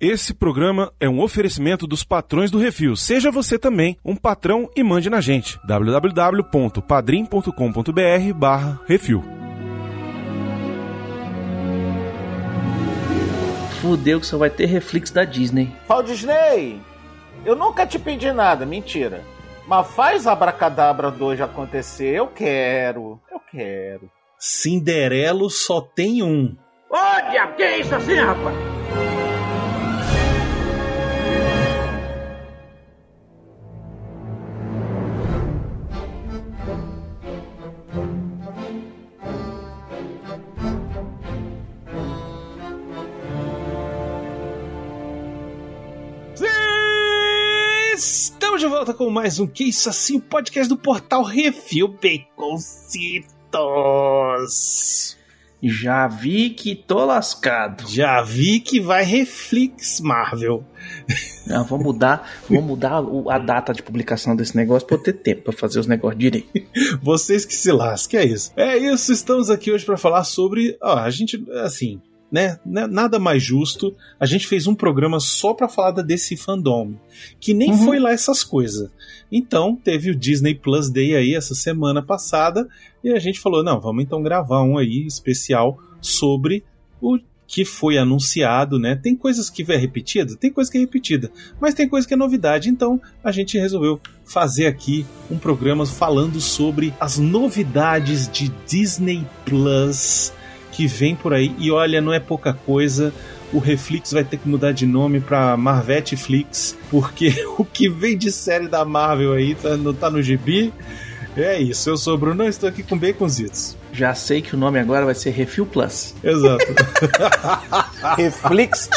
Esse programa é um oferecimento dos patrões do Refil. Seja você também um patrão e mande na gente. www.padrim.com.br barra Refil. Fudeu que só vai ter reflexo da Disney. Walt Disney, eu nunca te pedi nada, mentira. Mas faz Abracadabra 2 acontecer, eu quero, eu quero. Cinderelo só tem um. Ô, diabo, que é isso assim, rapaz? Com mais um Que Isso Assim, o podcast do portal Refil Baconcitos. Já vi que tô lascado. Já vi que vai Reflex Marvel. Não, vou mudar, vou mudar a data de publicação desse negócio pra eu ter tempo pra fazer os negócios direito. Vocês que se lasquem, é isso. É isso, estamos aqui hoje para falar sobre. Ó, a gente, assim, né? né, Nada mais justo. A gente fez um programa só para falar da DC Fandom, que nem Uhum. foi lá essas coisas. Então, teve o Disney Plus Day aí essa semana passada, e a gente falou: não, vamos então gravar um aí especial sobre o que foi anunciado, né? Tem coisas que é repetida, tem coisa que é repetida, mas tem coisa que é novidade, então a gente resolveu fazer aqui um programa falando sobre as novidades de Disney Plus que vem por aí. E olha, não é pouca coisa. O Reflex vai ter que mudar de nome pra Marvete Flix, porque o que vem de série da Marvel aí tá, não tá no gibi. É isso, eu sou o Bruno, estou aqui com Baconzitos. Já sei que o nome agora vai ser Refil Plus. Exato. Reflex.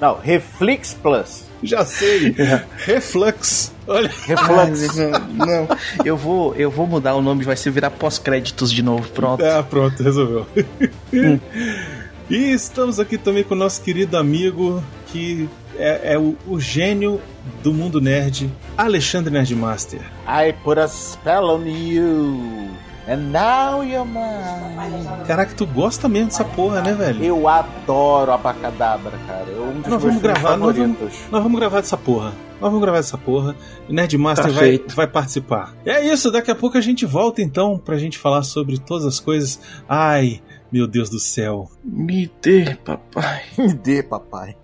Não, Reflex Plus. Já sei. Reflux. Olha. Reflux. Ah, não, não. eu vou, eu vou mudar o nome, vai ser virar pós-créditos de novo. Pronto. Ah, pronto, resolveu. e estamos aqui também com o nosso querido amigo, que é, é o, o gênio do mundo nerd, Alexandre Nerdmaster. I put a spell on you. And now you're mine. Caraca, tu gosta mesmo dessa porra, né, velho? Eu adoro Abacadabra, cara. É um dos Nós meus vamos gravar, nós vamos, favoritos. nós vamos gravar dessa porra. Nós vamos gravar dessa porra. O Nerdmaster Tá vai, feito. vai participar. E é isso, daqui a pouco a gente volta então pra gente falar sobre todas as coisas. Ai, meu Deus do céu. Me dê, papai. Me dê, papai.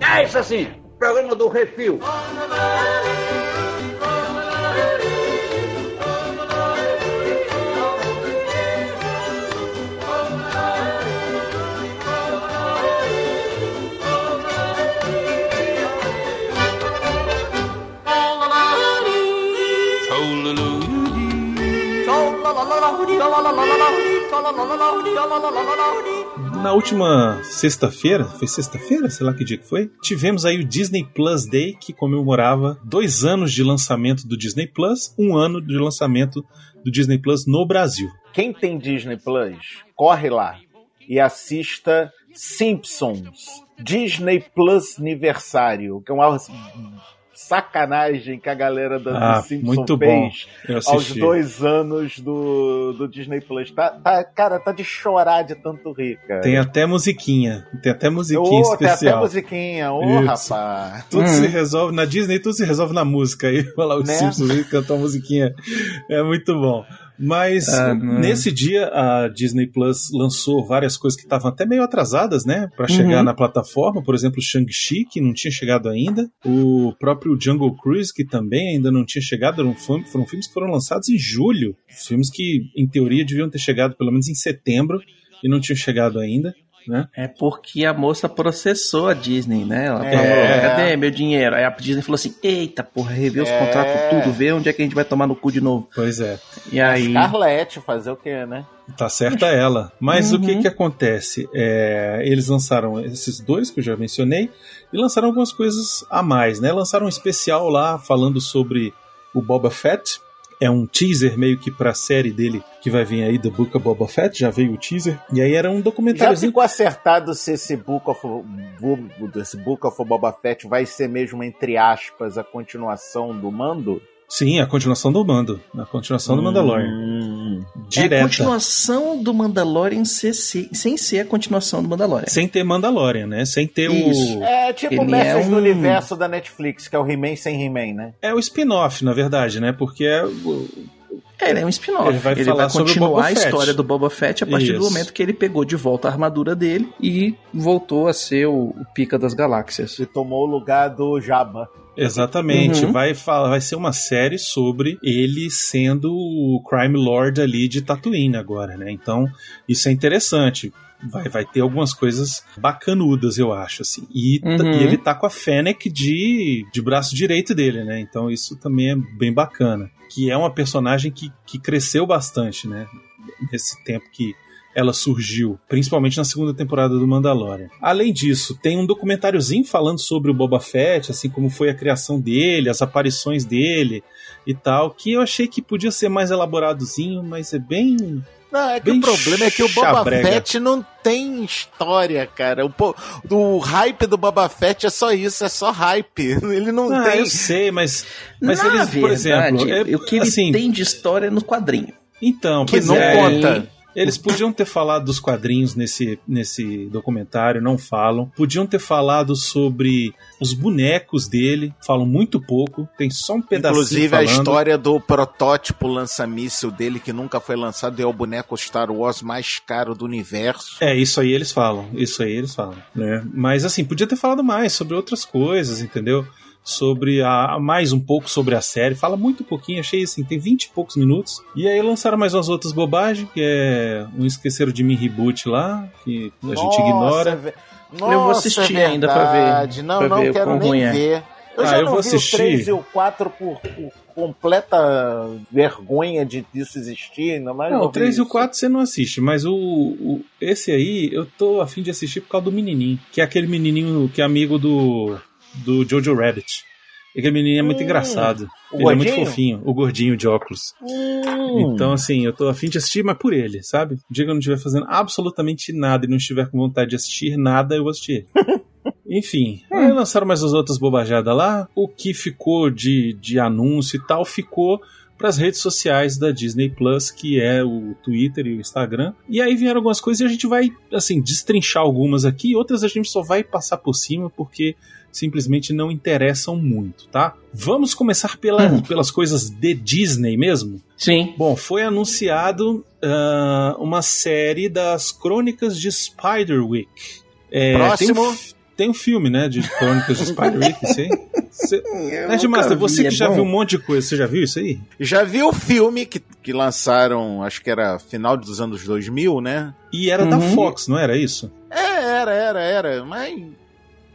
É isso assim, programa do Refil. Na última sexta-feira, foi sexta-feira, sei lá que dia que foi, tivemos aí o Disney Plus Day, que comemorava dois anos de lançamento do Disney Plus, um ano de lançamento do Disney Plus no Brasil. Quem tem Disney Plus, corre lá e assista Simpsons. Disney Plus Aniversário, que é uma sacanagem que a galera da Ah, do Simpsons muito bom. fez aos dois anos do, do Disney Plus. Tá, tá- cara, tá de chorar de tanto rir, cara. Tem até musiquinha, tem até musiquinha Ô, tem até especial. musiquinha, ô Isso. rapaz. Tudo Hum. se resolve na Disney, tudo se resolve na música. Aí vai lá os Né? Simpsons cantar uma musiquinha. É muito bom. Mas Ah, nesse dia a Disney Plus lançou várias coisas que estavam até meio atrasadas, né? Pra chegar Uhum. na plataforma. Por exemplo, Shang-Chi, que não tinha chegado ainda. O próprio Jungle Cruise, que também ainda não tinha chegado. Eram, foram filmes que foram lançados em julho. Filmes que, em teoria, deviam ter chegado pelo menos em setembro e não tinham chegado ainda. Né? É porque a moça processou a Disney, né? Ela É. falou, cadê meu dinheiro? Aí a Disney falou assim, eita, porra, rever os É. contratos tudo, vê onde é que a gente vai tomar no cu de novo. Pois é. E aí... Scarlett, fazer o quê, né? Tá certa ela. Mas o que Uhum. que acontece? É, eles lançaram esses dois que eu já mencionei e lançaram algumas coisas a mais, né? Lançaram um especial lá falando sobre o Boba Fett. É um teaser meio que pra série dele que vai vir aí, The Book of Boba Fett, já veio o teaser. E aí era um Já documentáriozinho. ficou acertado se esse Book of, esse Book of Boba Fett vai ser mesmo, entre aspas, a continuação do Mando? Sim, a continuação do Mando. A continuação do Mandalorian. Hum. É a Direta. continuação do Mandalorian ser- ser- sem ser a continuação do Mandalorian. Sem ter Mandalorian, né? Sem ter Isso. o. É tipo o Mestres é do um- Universo da Netflix, que é o He-Man sem He-Man, né? É o spin-off, na verdade, né? Porque é. É, ele é um spin-off. Ele vai Ele falar vai sobre o continuar a história do Boba Fett a partir do Isso. momento que ele pegou de volta a armadura dele e voltou a ser o, o pica das galáxias. Que tomou o lugar do Jabba. Exatamente. Uhum. Vai, vai ser uma série sobre ele sendo o crime lord ali de Tatooine agora, né? Então, isso é interessante. Vai, vai ter algumas coisas bacanudas, eu acho, assim. E, Uhum. e ele tá com a Fennec de, de braço direito dele, né? Então isso também é bem bacana. Que é uma personagem que, que cresceu bastante, né? Nesse tempo que ela surgiu, principalmente na segunda temporada do Mandalorian. Além disso, tem um documentáriozinho falando sobre o Boba Fett, assim como foi a criação dele, as aparições dele e tal, que eu achei que podia ser mais elaboradozinho, mas é bem Não, é que Bem o problema é que o Boba chabrega. Fett não tem história, cara. O, o hype do Boba Fett é só isso, é só hype. Ele não Ah, tem. eu sei, mas, mas Na eles, verdade, por exemplo, é, o que ele assim, tem de história é no quadrinho. então, que não é, conta. Eles podiam ter falado dos quadrinhos nesse, nesse documentário, não falam. Podiam ter falado sobre os bonecos dele, falam muito pouco, tem só um pedacinho Inclusive, a falando. história do protótipo lança-míssil dele, que nunca foi lançado, é o boneco Star Wars mais caro do universo. É, isso aí eles falam, isso aí eles falam, né? Mas assim, podia ter falado mais sobre outras coisas, entendeu? Sobre a mais um pouco sobre a série, fala muito pouquinho, achei assim, tem 20 e poucos minutos. E aí lançaram mais umas outras bobagens, que é um esqueceram de mim reboot lá, que a gente ignora. ve- Eu vou Nossa, assistir é ainda pra ver- verdade. Não, pra não ver quero nem é. ver. Eu Ah, já eu não vou vi assistir. O 3 e o 4 por, por completa vergonha de disso existir, ainda mais Não, não o 3 e o vi 4 você não assiste, mas o, o- esse aí eu tô afim de assistir por causa do menininho, que é aquele menininho que é amigo do, do Jojo Rabbit. Aquele menininho é muito Hum, engraçado. ele é muito gordinho? fofinho, o gordinho de óculos. Hum. Então, assim, eu tô afim de assistir, mas por ele, sabe? O dia que eu não estiver fazendo absolutamente nada e não estiver com vontade de assistir nada, eu vou assistir. Enfim, aí lançaram mais as outras bobajadas lá. O que ficou de, de anúncio e tal ficou para as redes sociais da Disney Plus, que é o Twitter e o Instagram. E aí vieram algumas coisas e a gente vai, assim, destrinchar algumas aqui, outras a gente só vai passar por cima porque simplesmente não interessam muito, tá? Vamos começar pela, Hum. pelas coisas de Disney mesmo? Sim. Bom, foi anunciado ah, uma série das Crônicas de Spiderwick. É, Próximo. Tem um, tem um filme, né, de Crônicas de Spiderwick, sim. Nerdmaster, nunca você vi, que é já bom? viu um monte de coisa, você já viu isso aí? Já vi o filme que, que lançaram, acho que era final dos anos 2000, né? E era da Uhum. Fox, não era isso? É, era, era, era. Mas.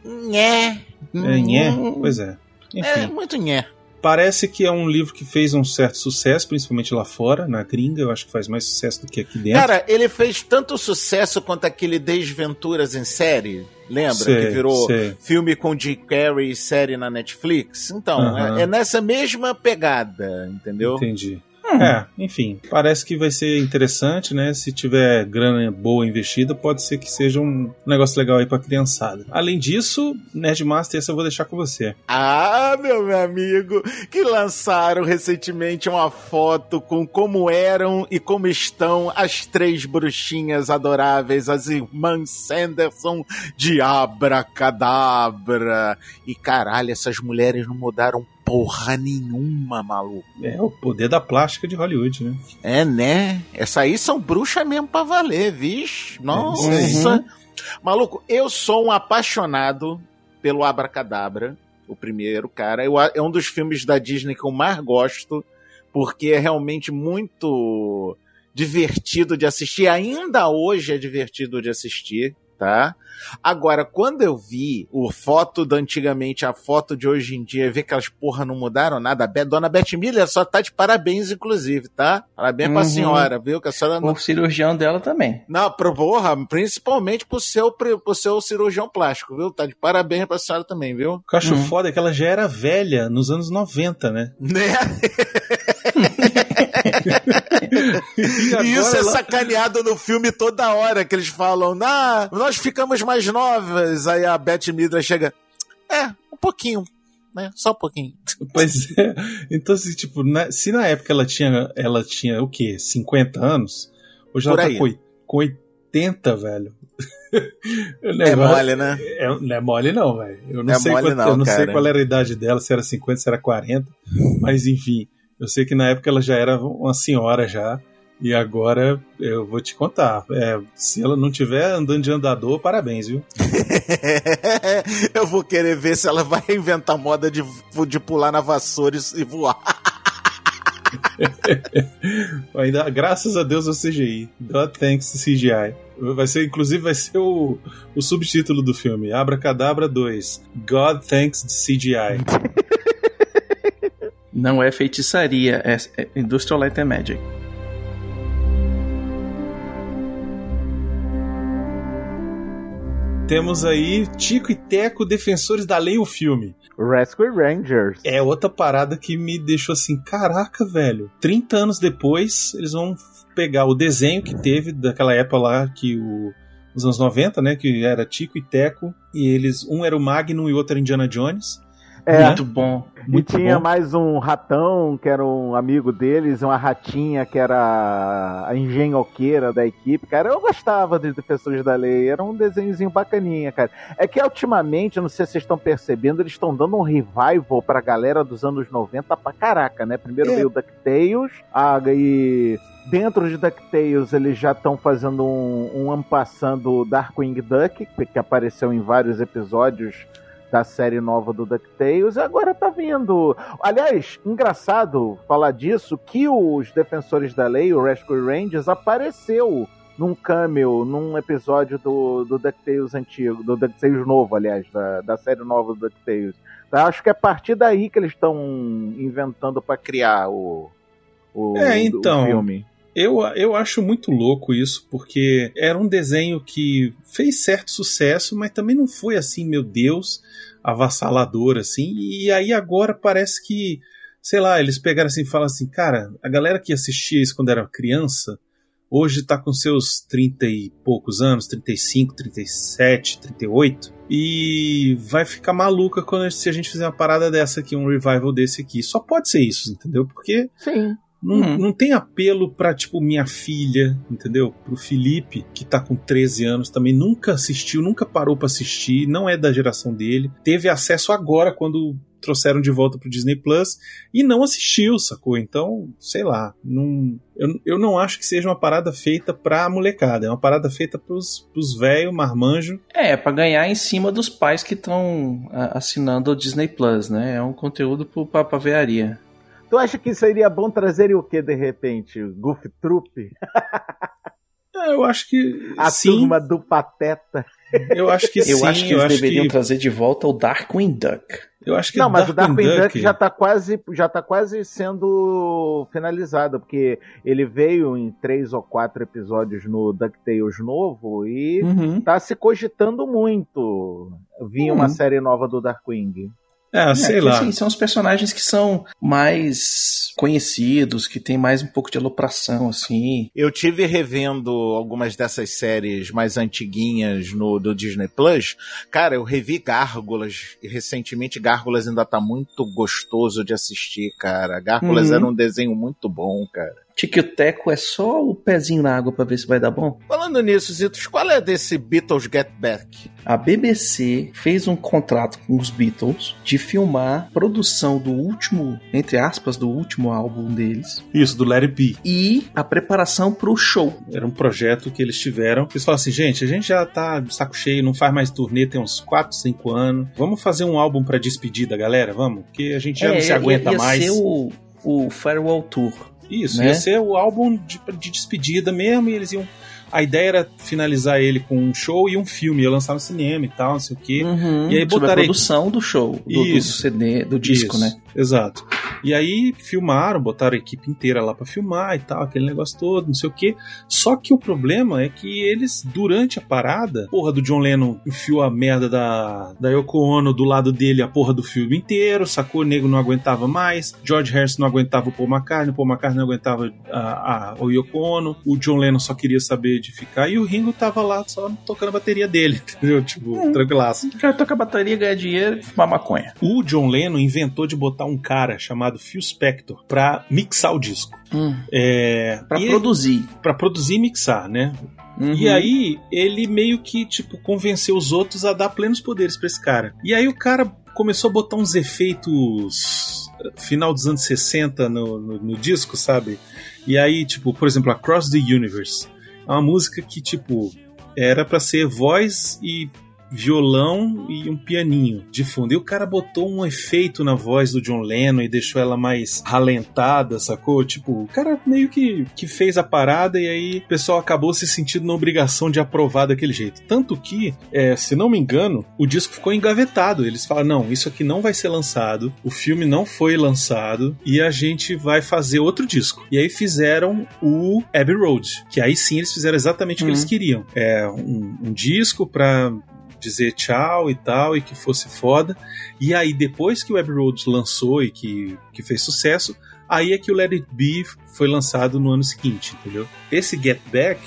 Nhé. É, nhé? Hum, Pois é. É, Enfim, muito nhé. parece que é um livro que fez um certo sucesso, principalmente lá fora, na gringa. Eu acho que faz mais sucesso do que aqui dentro. Cara, ele fez tanto sucesso quanto aquele Desventuras em série. Lembra? Sei, que virou sei. filme com Jim Carrey e série na Netflix. Então, Aham. é, é nessa mesma pegada, entendeu? Entendi. É, enfim, parece que vai ser interessante, né? Se tiver grana boa investida, pode ser que seja um negócio legal aí pra criançada. Além disso, Nerdmaster, esse eu vou deixar com você. Ah, meu, meu amigo, que lançaram recentemente uma foto com como eram e como estão as três bruxinhas adoráveis, as irmãs Sanderson de Abracadabra. E caralho, essas mulheres não mudaram porra nenhuma, maluco. É o poder da plástica de Hollywood, né? É, né? Essa aí são bruxas mesmo pra valer, vixe. Nossa. Maluco, eu sou um apaixonado pelo Abracadabra, o primeiro, cara. Eu, é um dos filmes da Disney que eu mais gosto, porque é realmente muito divertido de assistir. Ainda hoje é divertido de assistir, tá? Agora, quando eu vi o foto da antigamente, a foto de hoje em dia, ver que as porra não mudaram nada, a Dona Beth Miller só tá de parabéns, inclusive, tá? Parabéns pra Uhum. senhora, viu? Que a senhora não O cirurgião dela também. não, pro, porra, principalmente pro seu, pro seu cirurgião plástico, viu? Tá de parabéns pra senhora também, viu? O que eu acho Uhum. foda é que ela já era velha nos anos 90, né? Né? E, isso é sacaneado no filme toda hora, que eles falam, ah, nós ficamos mais novas. Aí a Beth Midler chega, é, um pouquinho, né? Só um pouquinho. Pois é. Então, assim, tipo, na- se na época ela tinha, ela tinha o quê? 50 anos? Hoje Por ela aí. tá com, com 80, velho. É mole, né? É, não é mole não, velho. Eu não, É sei, mole quanto- não, eu não sei qual era a idade dela, se era 50, se era 40, mas enfim, eu sei que na época ela já era uma senhora já, e agora eu vou te contar, é, se ela não tiver andando de andador, parabéns, viu? Eu vou querer ver se ela vai inventar moda de, de pular na vassoura e voar. Ainda, graças a Deus ao CGI. God thanks CGI. Vai ser, inclusive, vai ser o, o subtítulo do filme. Abracadabra 2. God thanks CGI. Não é feitiçaria, é, é Industrial Light and Magic. Temos aí Tico e Teco, Defensores da Lei, o filme. Rescue Rangers. É outra parada que me deixou assim, caraca, velho. 30 anos depois, eles vão pegar o desenho que teve daquela época lá que o nos anos 90, né, que era Tico e Teco, e eles, um era o Magnum e o outro era Indiana Jones. É. Muito bom. Muito e tinha bom. mais um ratão, que era um amigo deles, uma ratinha, que era a engenhoqueira da equipe. Cara, eu gostava dos Defensores da Lei. Era um desenhozinho bacaninha, cara. É que ultimamente, eu não sei se vocês estão percebendo, eles estão dando um revival pra galera dos anos 90 pra caraca, né? Primeiro É. veio o DuckTales, ah, e dentro de DuckTales eles já estão fazendo um, um ampassando Darkwing Duck, que apareceu em vários episódios da série nova do DuckTales, e agora tá vindo. Aliás, engraçado falar disso, que os Defensores da Lei, o Rescue Rangers, apareceu num cameo, num episódio do, do DuckTales antigo, do DuckTales novo, aliás, da, da série nova do DuckTales. Tá? Acho que é a partir daí que eles estão inventando pra criar o, o, É, o então. filme. Eu, eu acho muito louco isso, porque era um desenho que fez certo sucesso, mas também não foi assim, meu Deus, avassalador, assim. E aí agora parece que, sei lá, eles pegaram assim e falaram assim, cara, a galera que assistia isso quando era criança, hoje tá com seus 30 e poucos anos, 35, 37, 38, e vai ficar maluca quando se a gente fizer uma parada dessa aqui, um revival desse aqui. Só pode ser isso, entendeu? Porque Sim. Não, Uhum. não tem apelo pra, tipo, minha filha, entendeu? Pro Felipe, que tá com 13 anos, também nunca assistiu, nunca parou pra assistir, não é da geração dele. Teve acesso agora quando trouxeram de volta pro Disney Plus e não assistiu, sacou? Então, sei lá, não, eu, eu não acho que seja uma parada feita pra molecada, é uma parada feita pros, pros velhos, marmanjo. É, pra ganhar em cima dos pais que estão assinando o Disney Plus, né? É um conteúdo pro, pra, pra vearia. Tu acha que seria bom trazer o que de repente? Goof Troop? É, eu acho que A sim, turma do Pateta? eu acho que Eu sim, acho que eu eles acho deveriam que, trazer de volta o Darkwing Duck. eu acho que Não, mas o Darkwing Darkwing Duck já tá quase já tá quase sendo finalizado, porque ele veio em três ou quatro episódios no DuckTales novo e Uhum. tá se cogitando muito vir uma Uhum. série nova do Darkwing. É, sei que, lá. assim, são os personagens que são mais conhecidos, que tem mais um pouco de alopração, assim. Eu tive revendo algumas dessas séries mais antiguinhas no do Disney Plus. Cara, eu revi Gárgulas e recentemente Gárgulas ainda tá muito gostoso de assistir, cara. Gárgulas Uhum. era um desenho muito bom, cara. Tiquioteco é só o pezinho na água pra ver se vai dar bom. Falando nisso, Zitos, qual é desse Beatles Get Back? A BBC fez um contrato com os Beatles de filmar a produção do último, entre aspas, do último álbum deles Isso, do Larry P. e a preparação pro show. Era um projeto que eles tiveram. Eles falaram assim, gente, a gente já tá de saco cheio, não faz mais turnê, tem uns 4, 5 anos. Vamos fazer um álbum pra despedida, galera? Vamos? Porque a gente já não se ia- aguenta É, ia mais. ser o, o Farewell Tour. Isso, né? ia ser o álbum de, de despedida mesmo, e eles iam. A ideia era finalizar ele com um show e um filme, ia lançar no cinema e tal, não sei o quê. Uhum, E aí sobre a produção do show, do, do Isso. CD, do disco, Isso, né? Exato. E aí filmaram, botaram a equipe inteira lá pra filmar e tal, aquele negócio todo, não sei o que. Só que o problema é que eles, durante a parada, porra do John Lennon enfiou a merda da, da Yoko Ono do lado dele a porra do filme inteiro, sacou? O nego não aguentava mais, George Harrison não aguentava o Paul McCartney, o Paul McCartney não aguentava a, a, o Yoko Ono, o John Lennon só queria saber de ficar, e o Ringo tava lá só tocando a bateria dele, entendeu? Tipo, Hum. tranquilaço. Já toca a bateria, ganha dinheiro e fumar maconha. O John Lennon inventou de botar um cara chamado Phil Spector pra mixar o disco. É, Pra e produzir. pra produzir e mixar, né? Uhum. E aí, ele meio que, tipo, convenceu os outros a dar plenos poderes pra esse cara. E aí o cara começou a botar uns efeitos eh, final dos anos 60 no, no, no disco, sabe? E aí, tipo, por exemplo, Across the Universe. É uma música que, tipo, era pra ser voz e violão e um pianinho de fundo. E o cara botou um efeito na voz do John Lennon e deixou ela mais ralentada, sacou? Tipo, o cara meio que, que fez a parada e aí o pessoal acabou se sentindo na obrigação de aprovar daquele jeito. Tanto que, é, se não me engano, o disco ficou engavetado. Eles falaram: não, isso aqui não vai ser lançado, o filme não foi lançado e a gente vai fazer outro disco. E aí fizeram o Abbey Road, que aí sim eles fizeram exatamente o que Uhum. eles queriam. É um, um disco pra dizer tchau e tal, e que fosse foda. E aí, depois que o Abbey Road lançou e que, que fez sucesso, aí é que o Let It Be foi lançado no ano seguinte, entendeu? Esse Get Back,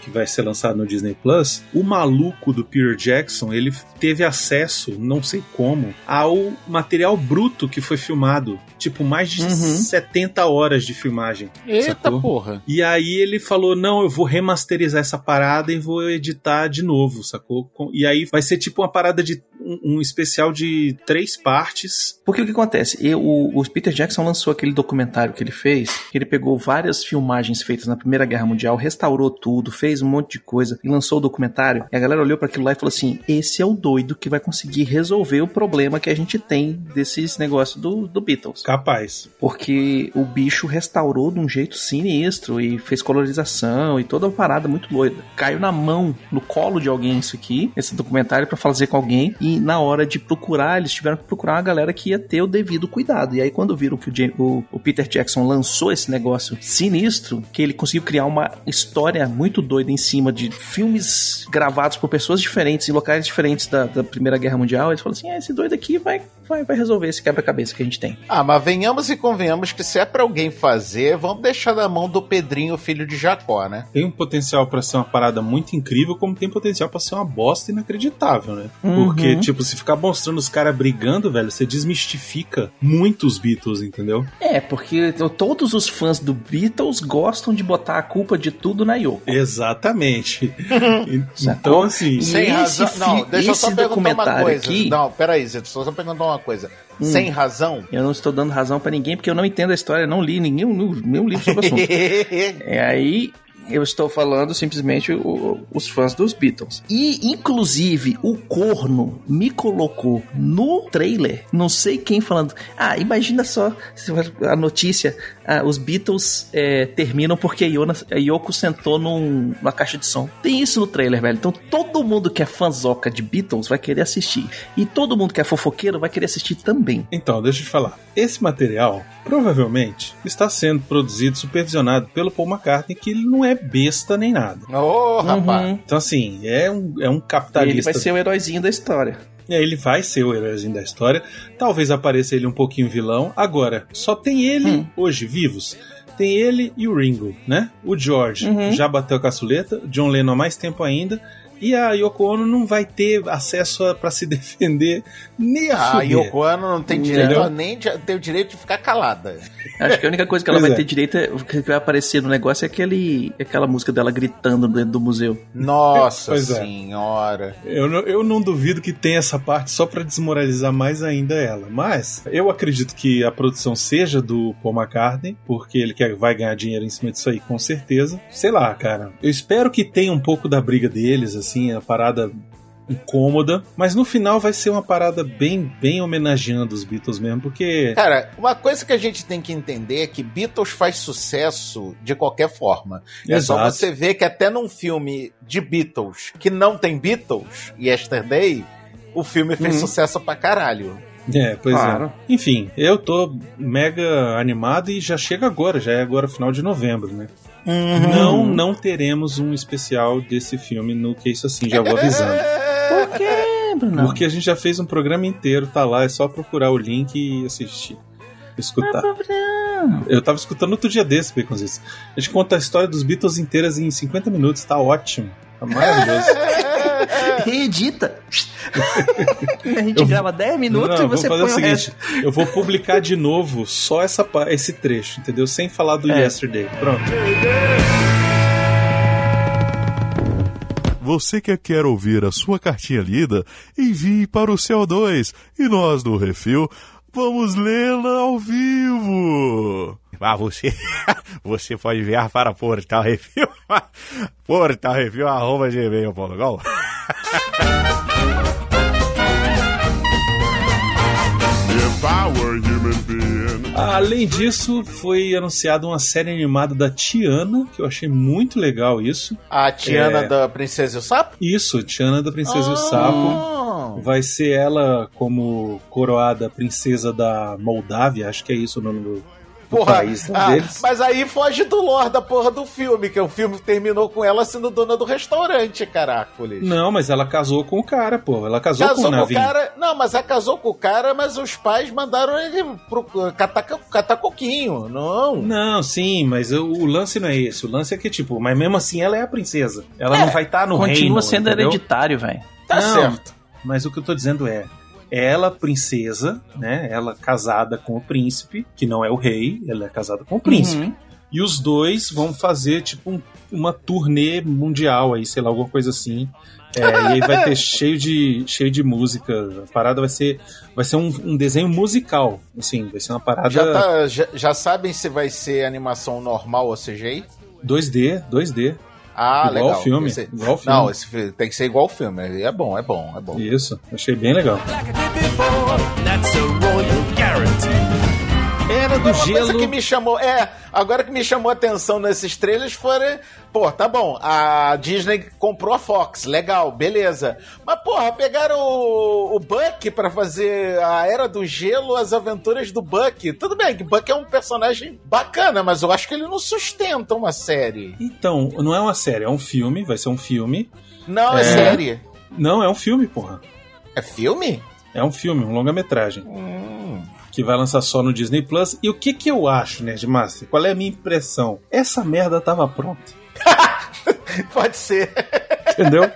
que vai ser lançado no Disney Plus, o maluco do Peter Jackson, ele teve acesso, não sei como, ao material bruto que foi filmado. Tipo, mais de Uhum. 70 horas de filmagem. Eita Sacou? porra. E aí ele falou: não, eu vou remasterizar essa parada e vou editar de novo, sacou? E aí vai ser tipo uma parada de um, um especial de três partes. Porque o que acontece? E o, o Peter Jackson lançou aquele documentário que ele fez, que ele pegou várias filmagens feitas na Primeira Guerra Mundial, restaurou tudo, fez um monte de coisa e lançou o documentário. E a galera olhou para aquilo lá e falou assim: esse é o doido que vai conseguir resolver o problema que a gente tem desses negócios do, do Beatles. Capaz. Porque o bicho restaurou de um jeito sinistro e fez colorização e toda uma parada muito doida. Caiu na mão, no colo de alguém isso aqui, esse documentário pra fazer com alguém e na hora de procurar, eles tiveram que procurar uma galera que ia ter o devido cuidado. E aí quando viram que o, o- o Peter Jackson lançou esse negócio sinistro, que ele conseguiu criar uma história muito doida em cima de filmes gravados por pessoas diferentes em locais diferentes da, da Primeira Guerra Mundial, eles falaram assim, ah, esse doido aqui vai, vai, vai resolver esse quebra-cabeça que a gente tem. Ah, mas venhamos e convenhamos que se é pra alguém fazer, vamos deixar na mão do Pedrinho, filho de Jacó, né? Tem um potencial pra ser uma parada muito incrível, como tem potencial pra ser uma bosta inacreditável, né? Uhum. Porque, tipo, se ficar mostrando os caras brigando, velho, você desmistifica muito os Beatles, entendeu? É, porque todos os fãs do Beatles gostam de botar a culpa de tudo na Yoko. Exatamente. então, assim. Sem razão. Não, deixa eu só perguntar uma coisa. aqui- Não, peraí, só só perguntar uma coisa. Hum. Sem razão? Eu não estou dando razão pra ninguém porque eu não entendo a história, não li nenhum, nenhum livro sobre o assunto. É aí eu estou falando simplesmente o- os fãs dos Beatles. E, inclusive, o corno me colocou no trailer, não sei quem falando. Ah, imagina só a notícia: ah, os Beatles é, terminam porque a, Iona- a Yoko sentou num- numa caixa de som. Tem isso no trailer, velho. Então todo mundo que é fãzoca de Beatles vai querer assistir. E todo mundo que é fofoqueiro vai querer assistir também. Então, deixa eu te falar. Esse material provavelmente está sendo produzido, supervisionado pelo Paul McCartney, que ele não é besta nem nada. Ô, rapaz. Uhum. Então, assim, é um, é um Ele capitalista. vai ser o heróizinho da história. É, Ele vai ser o heróizinho da história. Talvez apareça ele um pouquinho vilão. Agora, só tem ele Hum. hoje vivos. Tem ele e o Ringo, né? O George Uhum. já bateu a caçuleta, John Lennon há mais tempo ainda. E a Yoko Ono não vai ter acesso a- pra se defender nem a A. Yoko Ono não tem direito Entendeu? nem de, tem o direito de ficar calada. Acho que a única coisa que ela Pois vai é. ter direito é, o que vai aparecer no negócio é aquele, aquela música dela gritando dentro do museu. Nossa Pois é. senhora. Eu não, eu não duvido que tenha essa parte só pra desmoralizar mais ainda ela. Mas eu acredito que a produção seja do Paul McCartney, porque ele quer, vai ganhar dinheiro em cima disso aí, com certeza. Sei lá, cara. Eu espero que tenha um pouco da briga deles, assim, a parada incômoda, mas no final vai ser uma parada bem, bem homenageando os Beatles mesmo, porque Cara, uma coisa que a gente tem que entender é que Beatles faz sucesso de qualquer forma. É só Exato. você ver que até num filme de Beatles que não tem Beatles, Yesterday, o filme fez Uhum. sucesso pra caralho. É, pois Claro. é. Enfim, eu tô mega animado e já chega agora, já é agora final de novembro, né? Não, não teremos um especial desse filme no Que Isso Assim, já vou avisando. Por quê, Bruno? Porque a gente já fez um programa inteiro, tá lá, é só procurar o link e assistir. Escutar. Eu tava escutando outro dia desse, Baconzitos. A gente conta a história dos Beatles inteiras em 50 minutos, tá ótimo. Tá maravilhoso. Reedita. a gente Eu- grava 10 minutos Não, e você põe o fazer o resto. seguinte: eu vou publicar de novo só essa, esse trecho, entendeu? Sem falar do É. Yesterday. Pronto. Você que quer ouvir a sua cartinha lida, envie para o CO2 e nós do Refil vamos lê-la ao vivo. Ah, você, você pode enviar para Portal Review, Portal Review, arroba gmail.com. Além disso, foi anunciada uma série animada da Tiana, que eu achei muito legal isso. A Tiana É. da Princesa e o Sapo? Isso, Tiana da Princesa e o Sapo. Vai ser ela como coroada princesa da Moldávia, acho que é isso o nome do Porra, país ah, deles. mas aí foge do lore da porra do filme, que o filme terminou com ela sendo dona do restaurante, caracoles. Não, mas ela casou com o cara, pô. Ela casou, com o Casou com o cara. Não, mas ela casou com o cara, mas os pais mandaram ele pro catar, catar coquinho. Não. Não, sim, mas o, o lance não é esse. O lance é que, tipo, mas mesmo assim ela é a princesa. Ela não vai estar no Continua reino. sendo entendeu? hereditário, velho. Tá Não, certo. Mas o que eu tô dizendo é. Ela, princesa, né? Ela casada com o príncipe, que não é o rei, ela é casada com o príncipe. Uhum. E os dois vão fazer, tipo, um- uma turnê mundial aí, sei lá, alguma coisa assim. É, e aí vai ter cheio de, cheio de música. A parada vai ser, vai ser um, um desenho musical. Assim, vai ser uma parada Já, tá- já, já sabem se vai ser animação normal ou CGI? 2D, 2D. Ah, Igual legal. filme, Esse- igual o filme. Não, esse fi- tem que ser igual o filme. É bom, é bom, é bom. Isso, achei bem legal. Era do Uma coisa gelo. que me chamou, é, agora que me chamou a atenção nesses trailers foi, pô, tá bom, a Disney comprou a Fox, legal, beleza. Mas, porra, pegaram o, o Buck pra fazer a Era do Gelo, as aventuras do Buck. Tudo bem que Buck é um personagem bacana, mas eu acho que ele não sustenta uma série. Então, não é uma série, é um filme, vai ser um filme. Não, é, É. série. Não, é um filme, porra. É filme? É um filme, um longa-metragem. Hum. Que vai lançar só no Disney Plus. E o que que eu acho, Nerdmaster? Qual é a minha impressão? Essa merda tava pronta. Pode ser. Entendeu?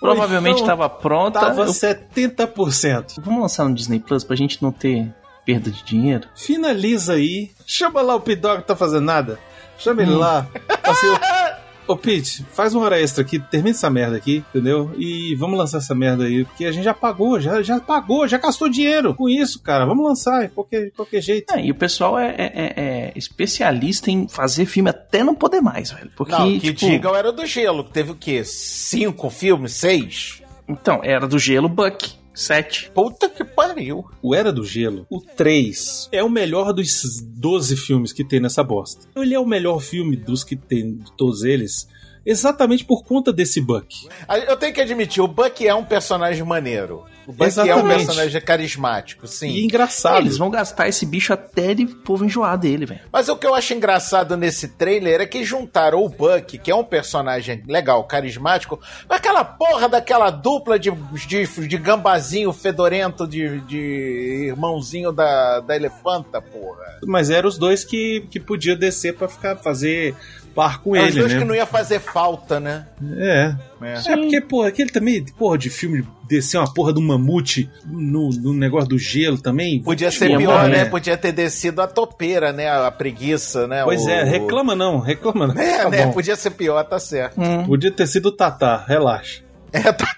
Provavelmente Então, tava pronta. Tava Eu- 70%. Vamos lançar no Disney Plus pra gente não ter perda de dinheiro? Finaliza aí. Chama lá o Pidog que tá fazendo nada. Chama ele lá. Assim, ô, ô Pete, faz uma hora extra aqui, termina essa merda aqui, entendeu? E vamos lançar essa merda aí, porque a gente já pagou, já, já pagou, já gastou dinheiro com isso, cara. Vamos lançar de qualquer, qualquer jeito. É, e o pessoal é, é- é- é especialista em fazer filme até não poder mais, velho. Porque, Não, que tipo, diga o Era do Gelo, que teve o quê? Cinco filmes? Seis? Então, era do gelo Buck. Sete. Puta que pariu. O Era do Gelo, o 3, é o melhor dos 12 filmes que tem nessa bosta. Ele é o melhor filme dos que tem de todos eles, exatamente por conta desse Buck. Eu tenho que admitir, o Buck é um personagem maneiro. O Buck é um personagem carismático, sim. E engraçado. Eles vão gastar esse bicho até ele o povo enjoar dele, velho. Mas o que eu acho engraçado nesse trailer é que juntaram o Buck, que é um personagem legal, carismático, com aquela porra daquela dupla de, de, de gambazinho fedorento de, de irmãozinho da, da elefanta, porra. Mas eram os dois que, que podia descer pra ficar fazer par com É os ele, dois né? que não ia fazer falta, né? É. É. É porque, porra, aquele também, porra, de filme descer uma porra do mamute no, no negócio do gelo também. Podia ser pior, né? é. Podia ter descido a topeira, né? A preguiça, né? Pois O- é, reclama não, reclama não. É, Tá né? bom. Podia ser pior, tá certo. Podia ter sido o Tatá, relaxa. É, tá-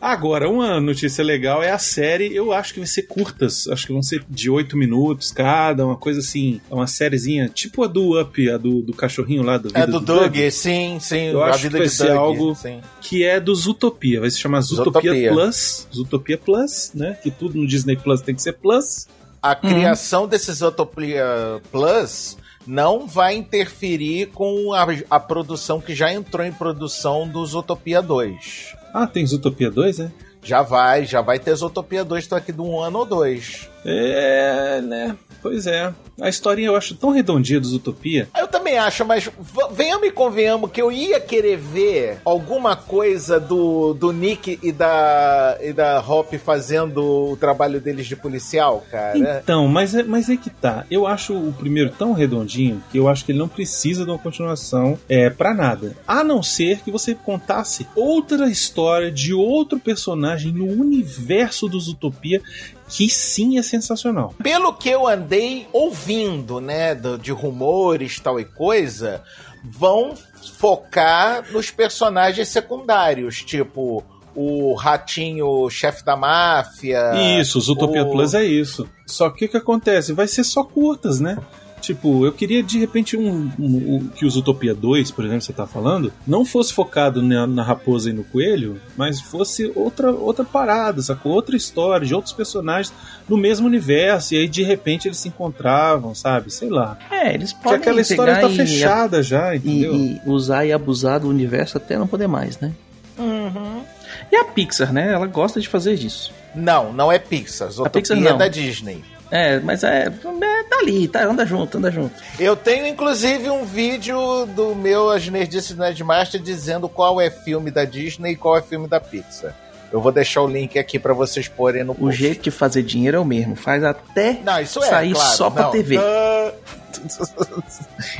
Agora, uma notícia legal é a série, eu acho que vai ser curtas, acho que vão ser de 8 minutos cada, uma coisa assim, uma sériezinha, tipo a do Up, a do, do cachorrinho lá do É Vida do Doug, sim, sim. Eu a acho vida que vai de ser Doug, algo- sim. que é do Zootopia, vai se chamar Zootopia, Zootopia. Plus, Zootopia Plus, né, que tudo no Disney Plus tem que ser Plus. A criação desse Zootopia Plus não vai interferir com a, a produção que já entrou em produção do Zootopia 2. Ah, tem Zootopia 2, é? Já vai, já vai ter Zootopia 2 daqui de um ano ou dois. É, né? Pois é. A historinha eu acho tão redondinha dos Utopia. Eu também acho, mas venhamos e convenhamos que eu ia querer ver alguma coisa do, do Nick e da, e da Hop fazendo o trabalho deles de policial, cara. Então, mas é, mas é que tá. Eu acho o primeiro tão redondinho que eu acho que ele não precisa de uma continuação é, para nada. A não ser que você contasse outra história de outro personagem no universo dos Utopia que sim é sensacional. Pelo que eu andei ouvindo, né, de rumores tal e coisa, vão focar nos personagens secundários, tipo o ratinho chefe da máfia. Isso, os Utopia o- Plus é isso. Só que o que acontece? Vai ser só curtas, né? Tipo, eu queria de repente um, um- um- que os Utopia 2, por exemplo, você tá falando, não fosse focado na, na raposa e no coelho, mas fosse outra, outra parada, sacou? Outra história, de outros personagens no mesmo universo, e aí de repente eles se encontravam, sabe? Sei lá. É, eles Porque podem aquela história pegar tá e- fechada já, e, entendeu? e usar e abusar do universo até não poder mais, né? Uhum. E a Pixar, né? Ela gosta de fazer isso. Não, não é Pixar. Zootopia Pixar é não. da Disney. É, mas é, é tá ali, tá, anda junto, anda junto. Eu tenho inclusive um vídeo do meu As Nerdices Nerdmaster dizendo qual é filme da Disney e qual é filme da Pixar. Eu vou deixar o link aqui pra vocês porem no O post. jeito de fazer dinheiro é o mesmo, faz até Não, isso é, sair claro, só pra não. TV. Ah,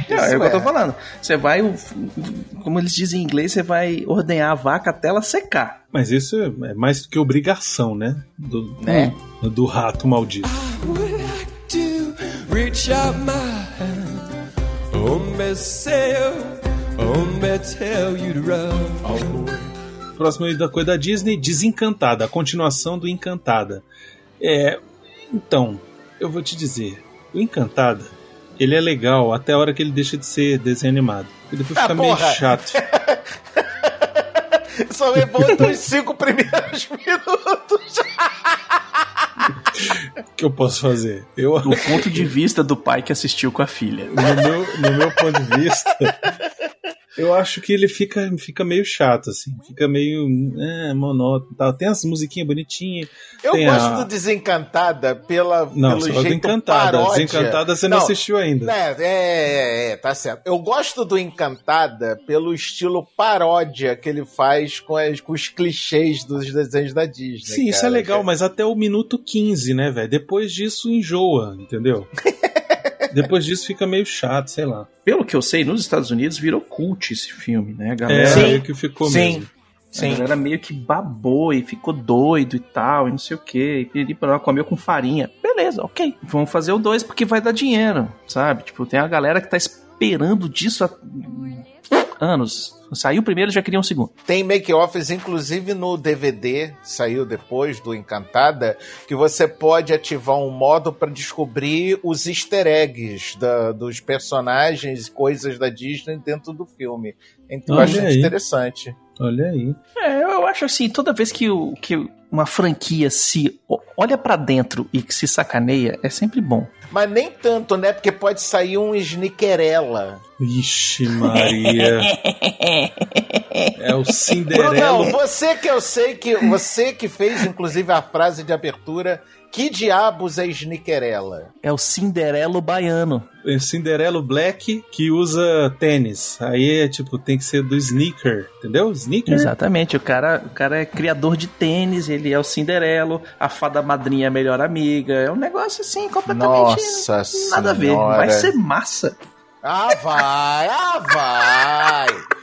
Não, é o que eu tô falando. Você vai, como eles dizem em inglês, você vai ordenhar a vaca até ela secar. Mas isso é mais do que obrigação, né? Do, Né? do rato maldito. to reach out my hand. Oh, me say, oh, me tell you to run. Próximo aí da coisa da Disney, Desencantada, a continuação do Encantada. É, então, eu vou te dizer, o Encantada, ele é legal até a hora que ele deixa de ser desenho animado. E depois Ah, fica meio porra! chato. Só me bota os cinco primeiros minutos. O que eu posso fazer? Eu, Do ponto de vista do pai que assistiu com a filha. no, meu, no meu ponto de vista, eu acho que ele fica, fica meio chato, assim. Fica meio é, monótono. Tal. Tem as musiquinhas bonitinhas. Eu gosto a... do Desencantada pela, Não, pelo jeito Encantada. paródia. Desencantada você não, assistiu ainda. É, é, é, é, tá certo. Eu gosto do Encantada pelo estilo paródia que ele faz com, as- com os clichês dos desenhos da Disney. Sim, isso é cara. legal, mas até o minuto 15, né, velho? Depois disso enjoa, entendeu? Depois disso fica meio chato, sei lá. Pelo que eu sei, nos Estados Unidos virou cult esse filme, né? A É, galera, meio que ficou Sim. mesmo. a galera meio que babou e ficou doido e tal, e não sei o que. E piriri, comeu com farinha. Beleza, ok. Vamos fazer o 2 porque vai dar dinheiro, sabe? Tipo, tem a galera que tá esperando disso há anos. Saiu o primeiro, já queria um segundo. Tem make-offs, inclusive no DVD, saiu depois do Encantada, que você pode ativar um modo para descobrir os easter eggs da- dos personagens e coisas da Disney dentro do filme. Então, eu Olha acho aí. interessante. Olha aí. É, eu acho assim, toda vez que, o, que uma franquia se o- olha pra dentro e que se sacaneia, é sempre bom. Mas nem tanto, né? Porque pode sair um Snickerella. Ixi, Maria. é o Cinderela. Brunão, você que eu sei que. Você que fez, inclusive, a frase de abertura. Que diabos é Snickerella? É o Cinderelo baiano. É Cinderela Black que usa tênis. Aí é tipo, tem que ser do sneaker, entendeu? Sneaker? Exatamente, o cara, o cara é criador de tênis, ele é o Cinderelo, a fada madrinha é a melhor amiga. É um negócio assim, completamente Nossa nada a ver. Senhora. Vai ser massa. Ah, vai! Ah, vai!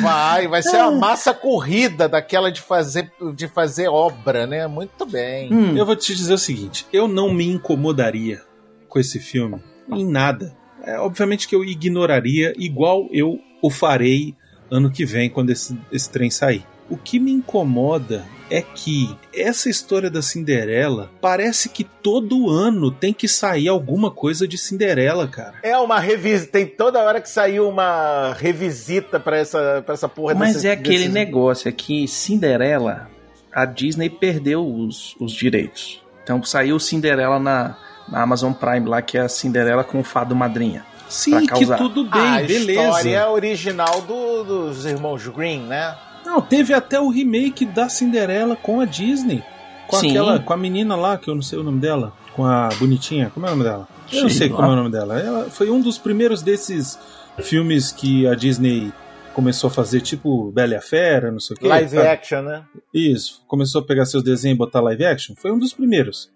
Vai, vai ser uma massa corrida daquela de fazer, de fazer obra, né? Muito bem. Hum, Eu vou te dizer o seguinte: eu não me incomodaria com esse filme em nada. É, obviamente que eu ignoraria, igual eu o farei ano que vem, quando esse, esse trem sair. O que me incomoda é que essa história da Cinderela parece que todo ano tem que sair alguma coisa de Cinderela, cara. É uma revisita. Tem toda hora que saiu uma revisita pra essa, pra essa porra Mas desse- é aquele desse- negócio, é que Cinderela, a Disney perdeu os, os direitos. Então saiu Cinderela na, na Amazon Prime lá, que é a Cinderela com o fado madrinha. Sim, que tudo bem, Ah, a beleza. história original do- dos irmãos Green, né? Não, teve até o remake da Cinderela com a Disney. Com Sim. aquela, com a menina lá, que eu não sei o nome dela. Com a bonitinha, como é o nome dela? Eu não Sei como é o nome dela. Ela foi um dos primeiros desses filmes que a Disney começou a fazer, tipo Bela e a Fera, não sei o quê. Live sabe? action, né? Isso, começou a pegar seus desenhos e botar live action. Foi um dos primeiros.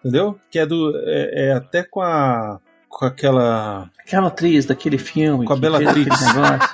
Entendeu? Que é do. É, é até com a. Com aquela. Aquela atriz daquele filme. Com a Bellatrix. aquele negócio.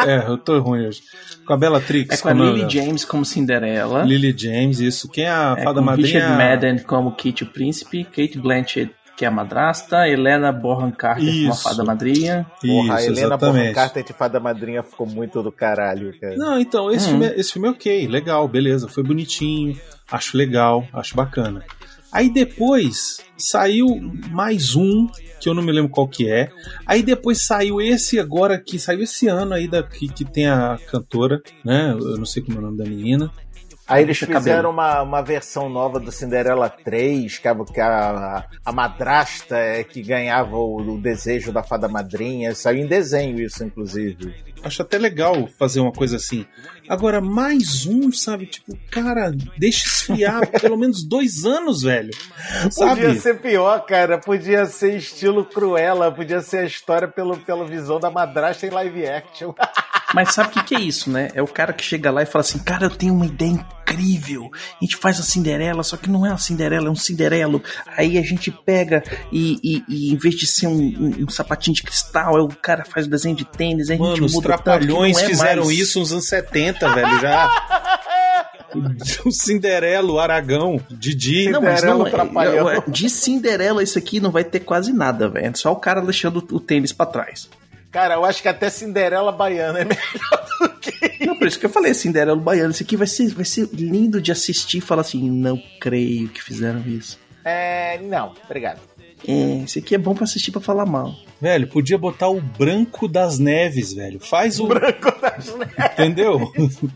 é, eu tô ruim hoje. Com a Bellatrix. É com a Lily ela? James como Cinderela. Lily James, isso. Quem é a é, fada madrinha? Richard Madden como Kate o Príncipe. Kate Blanchett, que é a madrasta. Helena Bonham Carter como a Isso. fada madrinha. Porra, a Isso, Helena Bonham exatamente. Carter de Fada Madrinha ficou muito do caralho, cara. Não, então, esse, Hum. filme, é- esse filme é ok, legal, beleza, foi bonitinho, acho legal, acho bacana. Aí depois saiu mais um, que eu não me lembro qual que é. Aí depois saiu esse agora, que saiu esse ano aí, da, que, que tem a cantora, né? Eu não sei como é o nome da menina. Aí eles fizeram uma, uma versão nova do Cinderela 3, que, a, que a, a madrasta é que ganhava o, o desejo da fada madrinha. Saiu em desenho isso, inclusive. Acho até legal fazer uma coisa assim. Agora, mais um, sabe? Tipo, cara, deixa esfriar pelo menos dois anos, velho. Sabe? Podia ser pior, cara. Podia ser estilo Cruella. Podia ser a história pelo, pela visão da madrasta em live action. Mas sabe o que, que é isso, né? É o cara que chega lá e fala assim: Cara, eu tenho uma ideia incrível. A gente faz a Cinderela, só que não é uma Cinderela, é um Cinderelo. Aí a gente pega e, e- e em vez de ser um, um- um sapatinho de cristal, aí o cara faz o desenho de tênis. Aí a Mano, gente os muda tanto que trapalhões não é fizeram mais. isso nos anos 70, velho, já. O Cinderelo, o Aragão, Didi. Não, mas não, é, Trapalhão. é- de Cinderela isso aqui não vai ter quase nada, velho. É só o cara deixando o tênis pra trás. Cara, eu acho que até Cinderela Baiana é melhor do que. Não, por isso que eu falei, Cinderela Baiano, isso aqui vai ser, vai ser lindo de assistir e falar assim, não creio que fizeram isso. É. Não, obrigado. É, esse aqui é bom pra assistir pra falar mal. Velho, podia botar o Branco das Neves, velho. Faz o. Branco das Neves. Entendeu?